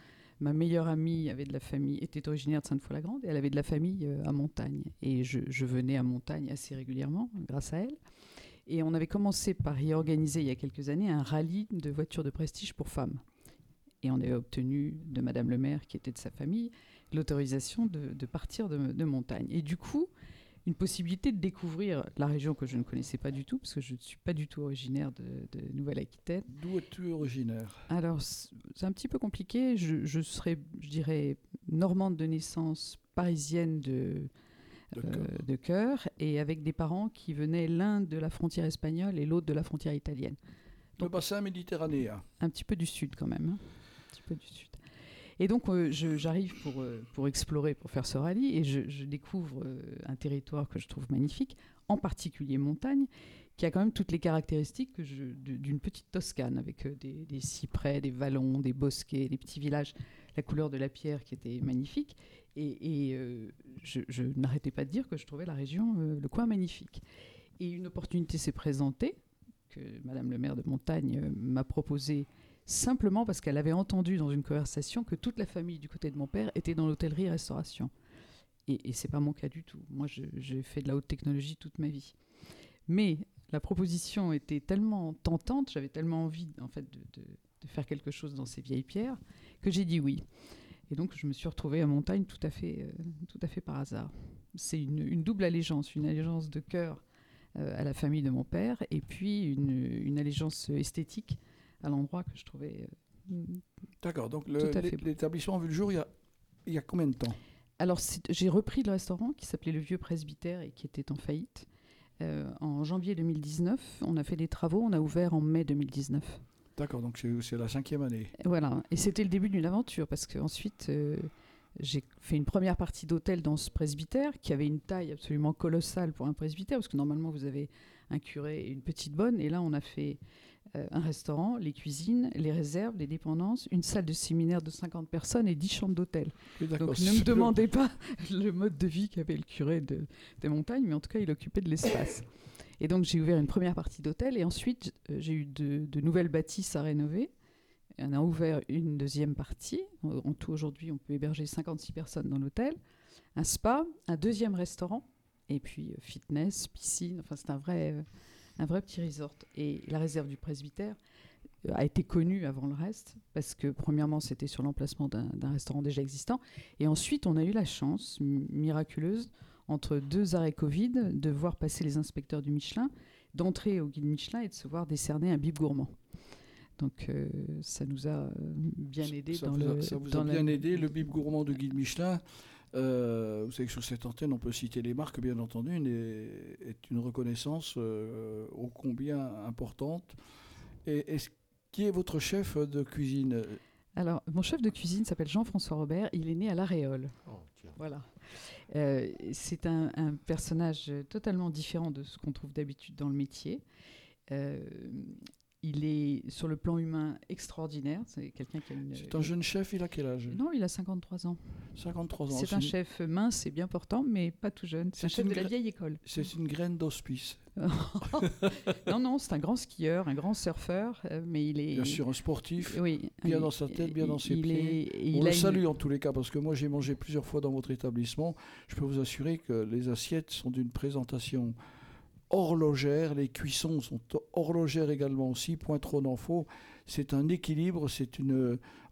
Ma meilleure amie avait de la famille, était originaire de Sainte-Foy-la-Grande et elle avait de la famille euh, à Montagne. Et je, venais à Montagne assez régulièrement grâce à elle. Et on avait commencé par y organiser il y a quelques années un rallye de voitures de prestige pour femmes. Et on avait obtenu de Madame le maire, qui était de sa famille, l'autorisation de, partir de, de, Montagne. Et du coup, une possibilité de découvrir la région que je ne connaissais pas du tout, parce que je ne suis pas du tout originaire de, Nouvelle-Aquitaine. D'où es-tu originaire Alors, c'est un petit peu compliqué. Je, je, serais, je dirais, normande de naissance, parisienne de, de, cœur, et avec des parents qui venaient l'un de la frontière espagnole et l'autre de la frontière italienne. Donc, le bassin méditerranéen. Un petit peu du sud quand même. Hein. Un petit peu du sud. Et donc, euh, j'arrive pour, euh, pour explorer, pour faire ce rallye, et je, découvre euh, un territoire que je trouve magnifique, en particulier montagne, qui a quand même toutes les caractéristiques d'une petite Toscane, avec des, cyprès, des vallons, des bosquets, des petits villages, la couleur de la pierre qui était magnifique. Et, je, je n'arrêtais pas de dire que je trouvais la région, le coin magnifique. Et une opportunité s'est présentée, que Madame le maire de Montagne m'a proposé simplement parce qu'elle avait entendu dans une conversation que toute la famille du côté de mon père était dans l'hôtellerie-restauration. Et, et c'est pas mon cas du tout. Moi, j'ai fait de la haute technologie toute ma vie. Mais la proposition était tellement tentante, j'avais tellement envie en fait de, faire quelque chose dans ces vieilles pierres que j'ai dit oui. Et donc je me suis retrouvée à Montagne tout à fait, euh, tout à fait par hasard. C'est une, double allégeance, une allégeance de cœur euh, à la famille de mon père et puis une, une allégeance esthétique à l'endroit que je trouvais. Euh, D'accord, donc l'établissement a vu le jour il y a, il y a combien de temps? Alors j'ai repris le restaurant qui s'appelait le Vieux Presbytère et qui était en faillite. Euh, en janvier 2019, on a fait des travaux, on a ouvert en mai 2019. D'accord, donc c'est la cinquième année. Voilà, et c'était le début d'une aventure parce qu'ensuite, euh, j'ai fait une première partie d'hôtel dans ce presbytère qui avait une taille absolument colossale pour un presbytère, parce que normalement vous avez un curé et une petite bonne, et là on a fait euh, un restaurant, les cuisines, les réserves, les dépendances, une salle de séminaire de 50 personnes et 10 chambres d'hôtel. Donc ne me demandez pas [laughs] le mode de vie qu'avait le curé de, des montagnes, mais en tout cas il occupait de l'espace. Et donc j'ai ouvert une première partie d'hôtel et ensuite euh, j'ai eu de, de, nouvelles bâtisses à rénover. On a ouvert une deuxième partie. En tout aujourd'hui on peut héberger 56 personnes dans l'hôtel. Un spa, un deuxième restaurant et puis euh, fitness, piscine. Enfin c'est un vrai un vrai petit resort. Et la réserve du presbytère euh, a été connue avant le reste, parce que premièrement, c'était sur l'emplacement d'un restaurant déjà existant. Et ensuite, on a eu la chance miraculeuse, entre deux arrêts Covid, de voir passer les inspecteurs du Michelin, d'entrer au guide Michelin et de se voir décerner un bib gourmand. Donc euh, ça nous a euh, bien aidé ça dans vous le. A, ça vous a bien aidé, le bib gourmand de guide Michelin. Euh, vous savez que sur cette antenne, on peut citer les marques, bien entendu, est, est une reconnaissance euh, ô combien importante. Et, et, qui est votre chef de cuisine? Alors, mon chef de cuisine s'appelle Jean-François Robert. Il est né à l'Aréole. Oh, voilà. Euh, c'est un, un, personnage totalement différent de ce qu'on trouve d'habitude dans le métier. Il est sur le plan humain extraordinaire. C'est quelqu'un qui a une. C'est un jeune chef. Il a quel âge? Non, il a 53 ans. 53 ans. C'est un une... chef mince et bien portant, mais pas tout jeune. C'est un chef de la vieille école. C'est une graine d'hospice. [laughs] non, non, c'est un grand skieur, un grand surfeur, euh, mais il est. Bien sûr, un sportif. Oui. Bien dans sa tête, bien dans ses il pieds. Est, On le une... salue en tous les cas, parce que moi j'ai mangé plusieurs fois dans votre établissement. Je peux vous assurer que les assiettes sont d'une présentation horlogère, les cuissons sont horlogères également aussi, point trop faut. C'est un équilibre, c'est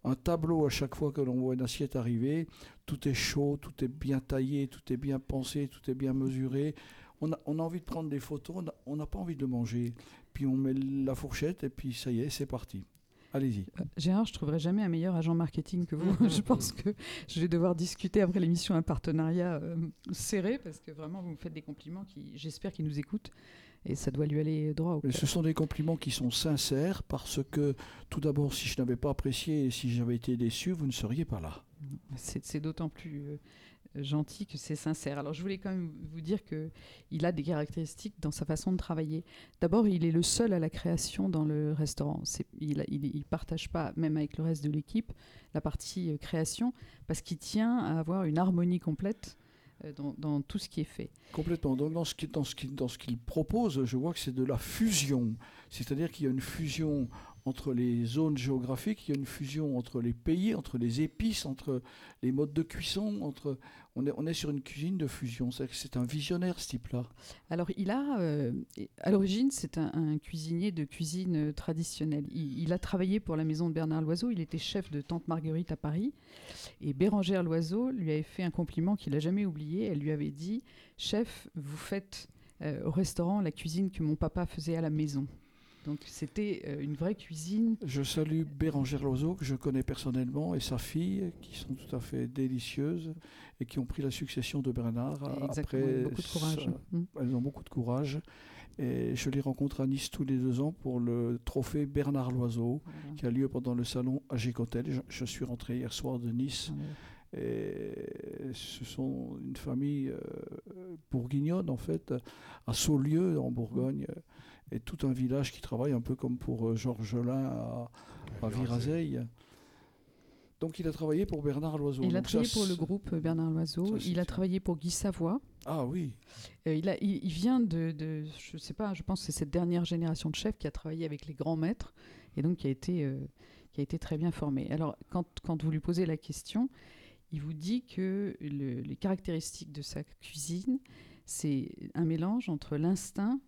un tableau à chaque fois que l'on voit une assiette arriver. Tout est chaud, tout est bien taillé, tout est bien pensé, tout est bien mesuré. On a, envie de prendre des photos, on n'a pas envie de manger. Puis on met la fourchette et puis ça y est, c'est parti. Allez-y. Euh, Gérard, je ne trouverai jamais un meilleur agent marketing que vous. [laughs] je pense que je vais devoir discuter après l'émission un partenariat euh, serré parce que vraiment, vous me faites des compliments qui, j'espère qu'il nous écoute et ça doit lui aller droit au cœur. Ce sont des compliments qui sont sincères parce que, tout d'abord, si je n'avais pas apprécié et si j'avais été déçu, vous ne seriez pas là. C'est d'autant plus euh, gentil que c'est sincère. Alors je voulais quand même vous dire que il a des caractéristiques dans sa façon de travailler. D'abord, il est le seul à la création dans le restaurant. Il, il, il, partage pas, même avec le reste de l'équipe, la partie euh, création parce qu'il tient à avoir une harmonie complète. euh, Dans, dans, tout ce qui est fait. Complètement. Donc dans ce qu'il qu qu propose, je vois que c'est de la fusion. C'est-à-dire qu'il y a une fusion entre les zones géographiques, il y a une fusion entre les pays, entre les épices, entre les modes de cuisson, entre on est, on est sur une cuisine de fusion. C'est un visionnaire ce type-là. Alors il a, euh, à l'origine, c'est un, cuisinier de cuisine traditionnelle. Il, il, a travaillé pour la maison de Bernard Loiseau. Il était chef de Tante Marguerite à Paris, et Bérangère Loiseau lui avait fait un compliment qu'il n'a jamais oublié. Elle lui avait dit, chef, vous faites euh, au restaurant la cuisine que mon papa faisait à la maison. Donc c'était euh, une vraie cuisine. Je salue Bérangère Loiseau, que je connais personnellement, et sa fille, qui sont tout à fait délicieuses et qui ont pris la succession de Bernard. Exactement, après beaucoup de courage. Ça, mmh. Elles ont beaucoup de courage. Et je les rencontre à Nice tous les deux ans pour le trophée Bernard Loiseau, voilà. qui a lieu pendant le salon à Gécotel. Je, je, suis rentré hier soir de Nice. Voilà. Et ce sont une famille euh, bourguignonne, en fait, à Saulieu, en Bourgogne. Mmh et tout un village qui travaille un peu comme pour euh, Georges Jolin à, à Virazeille. Donc il a travaillé pour Bernard Loiseau. Il Donc a travaillé pour le groupe Bernard Loiseau. Ça, il a travaillé pour Guy Savoie. Ah oui. Euh, il, a, il, il, vient de, de, je sais pas, je pense que c'est cette dernière génération de chefs qui a travaillé avec les grands maîtres et donc qui a été, euh, qui a été très bien formé. Alors quand, quand vous lui posez la question, il vous dit que le, les caractéristiques de sa cuisine, c'est un mélange entre l'instinct,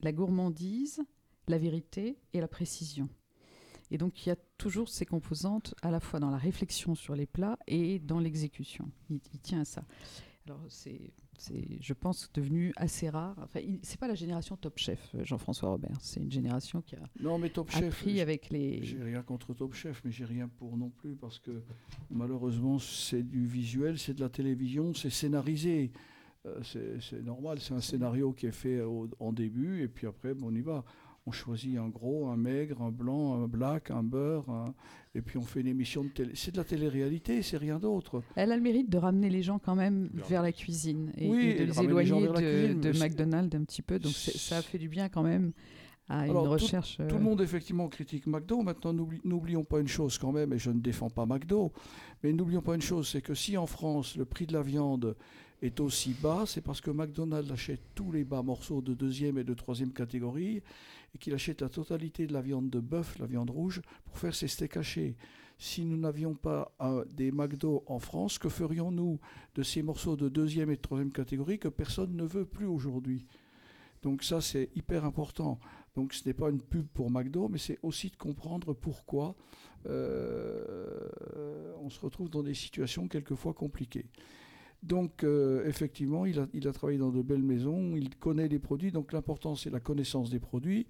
la gourmandise, la vérité et la précision. Et donc il y a toujours ces composantes à la fois dans la réflexion sur les plats et dans l'exécution. Il, il, tient à ça. Alors c'est, je pense, devenu assez rare. Enfin, c'est pas la génération Top Chef, Jean-François Robert. C'est une génération qui a non, mais top appris chef, avec les. J'ai rien contre Top Chef, mais j'ai rien pour non plus parce que malheureusement c'est du visuel, c'est de la télévision, c'est scénarisé. Euh, c'est normal, c'est un scénario qui est fait au, en début et puis après bon, on y va. On choisit un gros, un maigre, un blanc, un black, un beurre, et puis on fait une émission de télé. C'est de la télé-réalité, c'est rien d'autre. Elle a le mérite de ramener les gens quand même vers la cuisine et, de les éloigner de, McDonald's un petit peu. Donc ça fait du bien quand même à une recherche. Tout, tout, le euh, monde effectivement critique McDo. Maintenant, n'oublions pas une chose quand même, et je ne défends pas McDo, mais n'oublions pas une chose, c'est que si en France le prix de la viande est aussi bas, c'est parce que McDonald's achète tous les bas morceaux de deuxième et de troisième catégorie et qu'il achète la totalité de la viande de bœuf, la viande rouge, pour faire ses steaks hachés. Si nous n'avions pas euh, des McDo en France, que ferions-nous de ces morceaux de deuxième et de troisième catégorie que personne ne veut plus aujourd'hui? Donc ça, c'est hyper important. Donc ce n'est pas une pub pour McDo, mais c'est aussi de comprendre pourquoi euh, on se retrouve dans des situations quelquefois compliquées. Donc, euh, effectivement, il a, travaillé dans de belles maisons, il connaît les produits, donc l'important, c'est la connaissance des produits.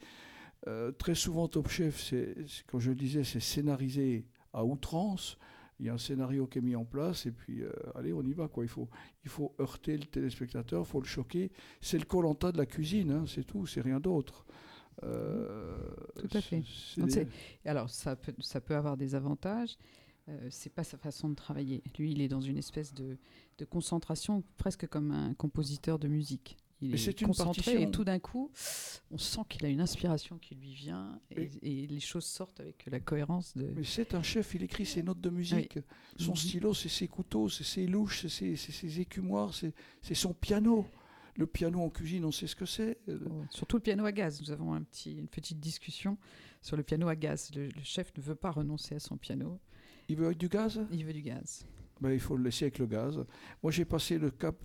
Euh, très souvent, Top Chef, c'est, comme je le disais, c'est scénarisé à outrance. Il y a un scénario qui est mis en place, et puis, euh, allez, on y va. Quoi. Il, faut, il faut heurter le téléspectateur, il faut le choquer. C'est le colanta de la cuisine, hein, c'est tout, c'est rien d'autre. tout à fait. alors, ça peut, ça peut avoir des avantages. Euh, c'est pas sa façon de travailler. Lui, il est dans une espèce de, concentration, presque comme un compositeur de musique. Il est, concentré et tout d'un coup, on sent qu'il a une inspiration qui lui vient et, les choses sortent avec la cohérence de. Mais c'est un chef, il écrit ses notes de musique. Son mhm. stylo, c'est ses couteaux, c'est ses louches, c'est ses, écumoires, c'est son piano. Le piano en cuisine, on sait ce que c'est. surtout le piano à gaz. Nous avons un petit, une petite discussion sur le piano à gaz. le chef ne veut pas renoncer à son piano. Il veut du gaz? Il veut du gaz. Ben, il faut le laisser avec le gaz. Moi, j'ai passé le cap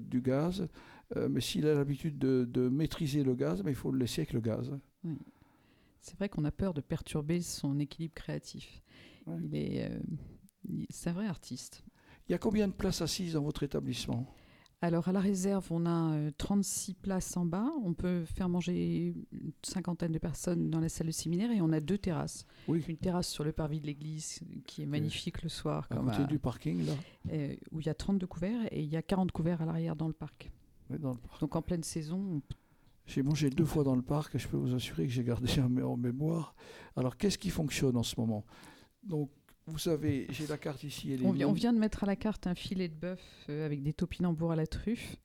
du gaz, euh, mais s'il a l'habitude de, maîtriser le gaz, ben, il faut le laisser avec le gaz. C'est vrai qu'on a peur de perturber son équilibre créatif. Il est, euh, c'est un vrai artiste. Il y a combien de places assises dans votre établissement? Alors à la réserve, on a 36 euh, places en bas. On peut faire manger une cinquantaine de personnes dans la salle de séminaire et on a deux terrasses. Oui. Une terrasse sur le parvis de l'église qui est magnifique le soir. À côté du parking là euh, Où il y a 32 couverts et il y a 40 couverts à l'arrière dans le parc. Oui, dans le parc. Donc en pleine saison. J'ai mangé deux fois dans le parc et je peux vous assurer que j'ai gardé [laughs] en mémoire. Alors qu'est-ce qui fonctionne en ce moment? Donc vous savez, j'ai la carte ici. on, vient de mettre à la carte un filet de bœuf euh, avec des topinambours à la truffe,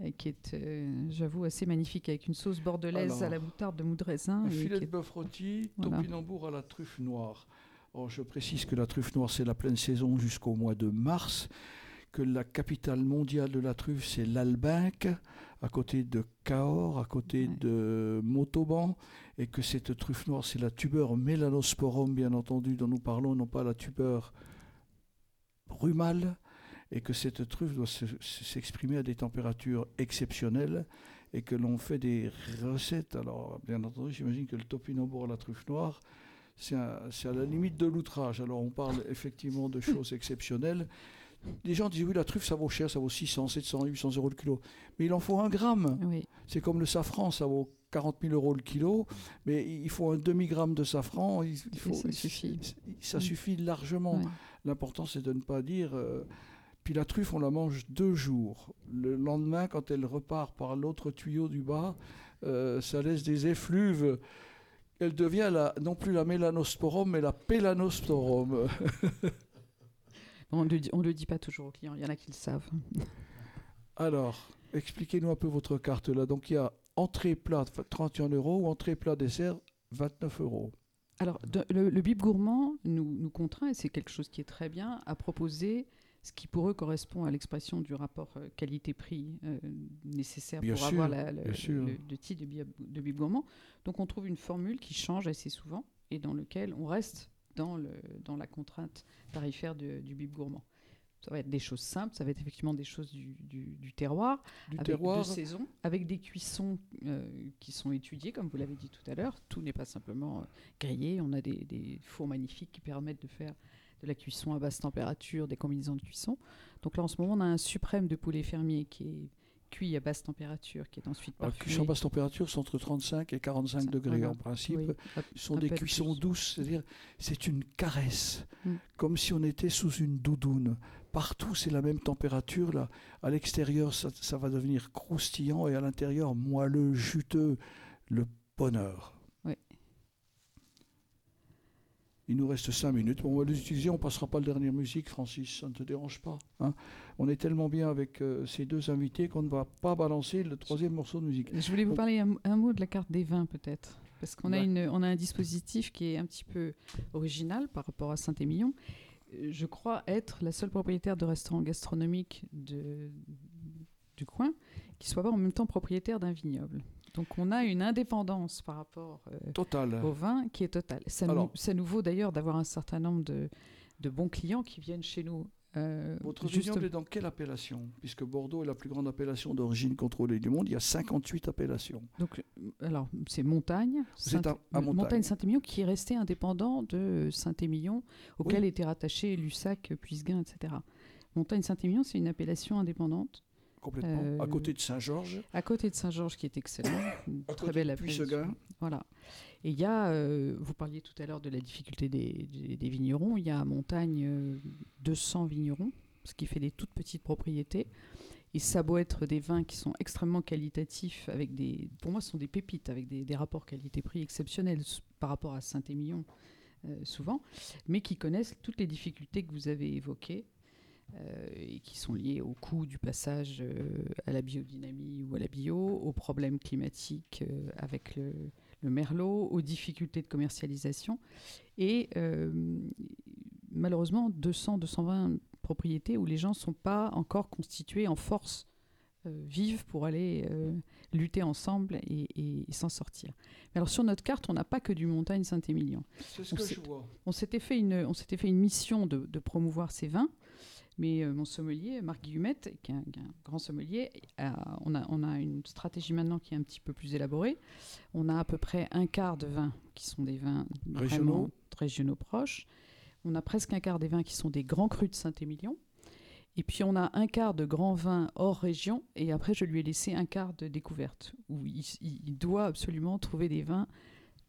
euh, qui est, euh, j'avoue, assez magnifique, avec une sauce bordelaise à la moutarde de mou de raisin. Un filet de bœuf rôti, topinambour à la truffe noire. Je précise que la truffe noire, c'est la pleine saison jusqu'au mois de mars, que la capitale mondiale de la truffe, c'est l'Albinque, à côté de Cahors, à côté de Montauban, et que cette truffe noire, c'est la tubeur Melanosporum, bien entendu, dont nous parlons, non pas la tubeur brumale, et que cette truffe doit s'exprimer à des températures exceptionnelles, et que l'on fait des recettes. Alors, bien entendu, j'imagine que le topinambour à la truffe noire, c'est à la limite de l'outrage. Alors, on parle effectivement de [laughs] choses exceptionnelles. Les gens disent oui, la truffe, ça vaut cher, ça vaut 600, 700, 800 euros le kilo. Mais il en faut un gramme. C'est comme le safran, ça vaut 40 000 euros le kilo, mais il faut un demi-gramme de safran. Il, faut, ça suffit. Ça suffit largement. L'important, c'est de ne pas dire. Euh, puis la truffe, on la mange deux jours. Le lendemain, quand elle repart par l'autre tuyau du bas, euh, ça laisse des effluves. Elle devient la, non plus la mélanosporum, mais la pélanosporum. [laughs] on ne le, le dit pas toujours aux clients, il y en a qui le savent. Alors, expliquez-nous un peu votre carte là. Donc il y a entrée plat 31 euros ou entrée plat dessert 29 euros. Alors le, le, bib gourmand nous, nous contraint, et c'est quelque chose qui est très bien, à proposer ce qui pour eux correspond à l'expression du rapport euh, qualité-prix euh, nécessaire pour avoir la, le, titre de bib, de bib gourmand. Donc on trouve une formule qui change assez souvent et dans lequel on reste dans, le, dans la contrainte tarifaire du bib gourmand. Ça va être des choses simples, ça va être effectivement des choses du, du, terroir, du avec terroir. de saison, avec des cuissons euh, qui sont étudiées, comme vous l'avez dit tout à l'heure. Tout n'est pas simplement euh, grillé, on a des, des, fours magnifiques qui permettent de faire de la cuisson à basse température, des combinaisons de cuisson. Donc là, en ce moment, on a un suprême de poulet fermier qui est cuit à basse température, qui est ensuite parfumé. cuisson à basse température, c'est entre 35 et 45 degrés en principe. Ce sont des cuissons douces, c'est-à-dire c'est une caresse, mm. comme si on était sous une doudoune. Partout, c'est la même température. Là. À l'extérieur, ça, ça, va devenir croustillant et à l'intérieur, moelleux, juteux. Le bonheur. Il nous reste cinq minutes. on va les utiliser. On passera pas le dernière musique, Francis. Ça ne te dérange pas hein On est tellement bien avec euh, ces deux invités qu'on ne va pas balancer le troisième morceau de musique. Je voulais vous parler un, mot de la carte des vins, peut-être. Parce qu'on a, une, on a un dispositif qui est un petit peu original par rapport à Saint-Émilion. Je crois être la seule propriétaire de restaurant gastronomique de, du coin qui soit pas en même temps propriétaire d'un vignoble. Donc on a une indépendance par rapport euh, au vin qui est totale. Ça, nous, ça nous vaut d'ailleurs d'avoir un certain nombre de, de, bons clients qui viennent chez nous. Euh, Votre vignoble est dans quelle appellation? Puisque Bordeaux est la plus grande appellation d'origine contrôlée du monde, il y a 58 appellations. Donc, euh, alors, c'est Montagne, Saint Montagne. Saint-Émilion, qui est resté indépendant de Saint-Émilion, auquel était rattaché Lussac, Puisguin, etc. Montagne Saint-Émilion, c'est une appellation indépendante Complètement. à côté de Saint-Georges. À côté de Saint-Georges, qui est excellent. [coughs] Une très belle appellation. Voilà. Et il y a, euh, vous parliez tout à l'heure de la difficulté des, des, vignerons. Il y a à Montagne 200 euh, vignerons, ce qui fait des toutes petites propriétés. Et ça doit être des vins qui sont extrêmement qualitatifs, avec des, pour moi, ce sont des pépites, avec des, des rapports qualité-prix exceptionnels par rapport à Saint-Émilion, euh, souvent, mais qui connaissent toutes les difficultés que vous avez évoquées euh, et qui sont liées au coût du passage euh, à la biodynamie ou à la bio, aux problèmes climatiques euh, avec le, merlot, aux difficultés de commercialisation. Et malheureusement, 200-220 propriétés où les gens ne sont pas encore constitués en force vive pour aller lutter ensemble et, s'en sortir. Mais alors sur notre carte, on n'a pas que du montagne Saint-Émilion. C'est ce que je vois. On s'était fait une, on fait une mission de, de promouvoir ces vins. Mais euh, mon sommelier, Marc Guillumette, qui est un, grand sommelier, on, a, on, a, une stratégie maintenant qui est un petit peu plus élaborée. On a à peu près un quart de vins qui sont des vins régionaux, régionaux proches. On a presque un quart des vins qui sont des grands crus de Saint-Émilion. Et puis on a un quart de grands vins hors région. Et après, je lui ai laissé un quart de découverte, où il, il doit absolument trouver des vins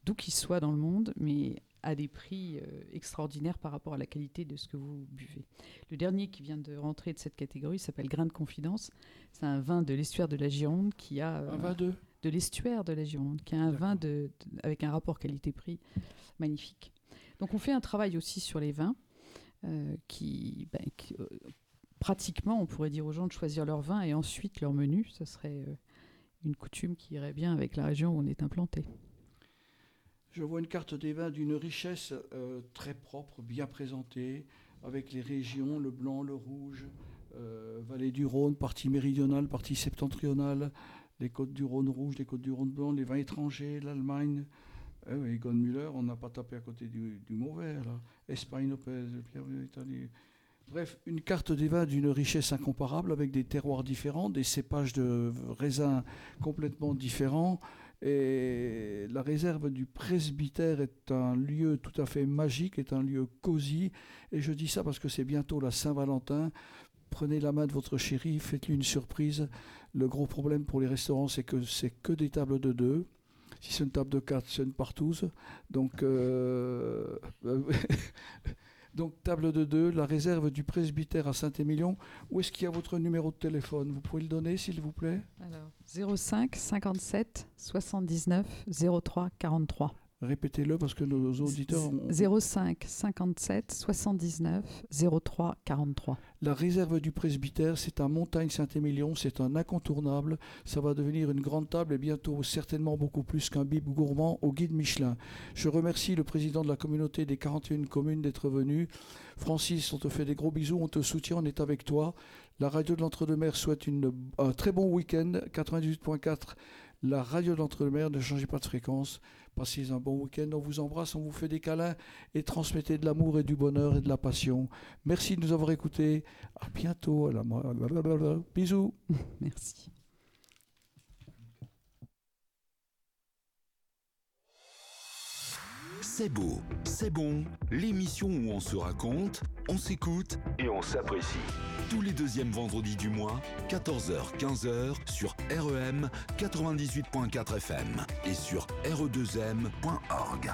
d'où qu'ils soient dans le monde, mais à des prix euh, extraordinaires par rapport à la qualité de ce que vous buvez. Le dernier qui vient de rentrer de cette catégorie s'appelle Grain de Confidence. C'est un vin de l'estuaire de la Gironde qui a... un vin de De l'estuaire de la Gironde, qui a un vin de, avec un rapport qualité-prix magnifique. Donc on fait un travail aussi sur les vins euh, qui... Ben, euh, pratiquement, on pourrait dire aux gens de choisir leur vin et ensuite leur menu. Ce serait une coutume qui irait bien avec la région où on est implanté. Je vois une carte des vins d'une richesse euh, très propre, bien présentée, avec les régions, le blanc, le rouge, euh, vallée du Rhône, partie méridionale, partie septentrionale, les côtes du Rhône rouge, les côtes du Rhône blanc, les vins étrangers, l'Allemagne. Eh on n'a pas tapé à côté du, mauvais. Espagne, Lopez, Pierre, Italie. Bref, une carte des vins d'une richesse incomparable, avec des terroirs différents, des cépages de raisins complètement différents, et la réserve du presbytère est un lieu tout à fait magique, est un lieu cosy. Et je dis ça parce que c'est bientôt la Saint-Valentin. Prenez la main de votre chérie, faites-lui une surprise. Le gros problème pour les restaurants, c'est que c'est que des tables de deux. Si c'est une table de quatre, c'est une partouze. Donc, euh, [laughs] Donc, table de deux, la réserve du presbytère à Saint-Émilion. Où est-ce qu'il y a votre numéro de téléphone? Vous pouvez le donner, s'il vous plaît? Alors, 05 57 79 03 43. Répétez-le parce que nos auditeurs ont... 05 57 79 03 43. La réserve du presbytère, c'est un Montagne Saint-Émilion, c'est un incontournable. Ça va devenir une grande table et bientôt certainement beaucoup plus qu'un bib gourmand au guide Michelin. Je remercie le président de la communauté des 41 communes d'être venu. Francis, on te fait des gros bisous, on te soutient, on est avec toi. La radio de l'Entre-deux-Mers souhaite une, un très bon week-end. 98.4, la radio de l'Entre-deux-Mers, ne changez pas de fréquence. Passez un bon week-end. On vous embrasse, on vous fait des câlins et transmettez de l'amour et du bonheur et de la passion. Merci de nous avoir écoutés. À bientôt. Bisous. [laughs] Merci. C'est beau, c'est bon, l'émission où on se raconte, on s'écoute et on s'apprécie. Tous les deuxièmes vendredis du mois, 14h-15h sur REM 98.4 FM et sur re2m.org.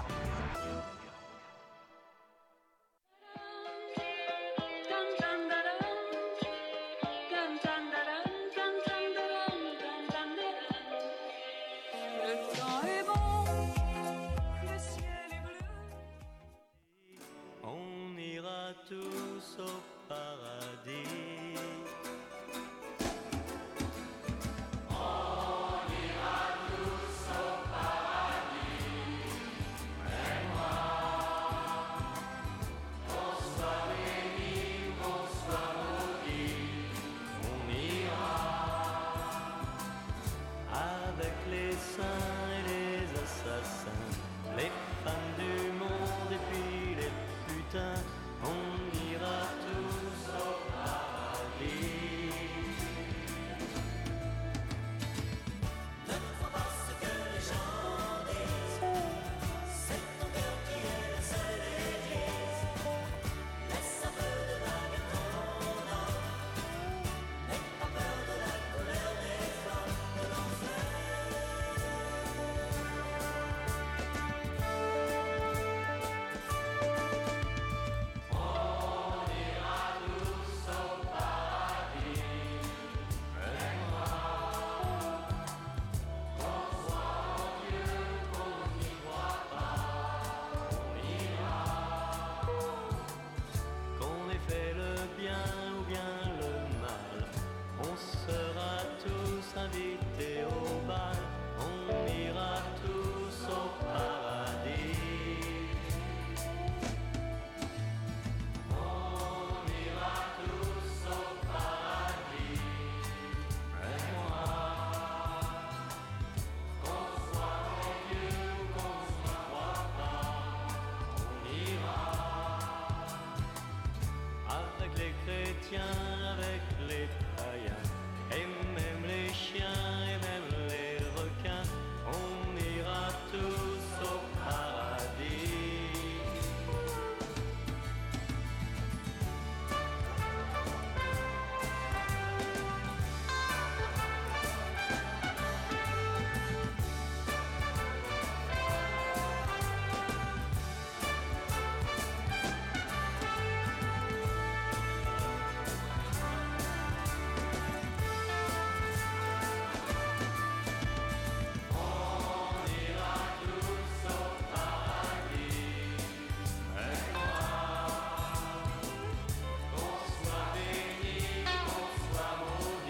John.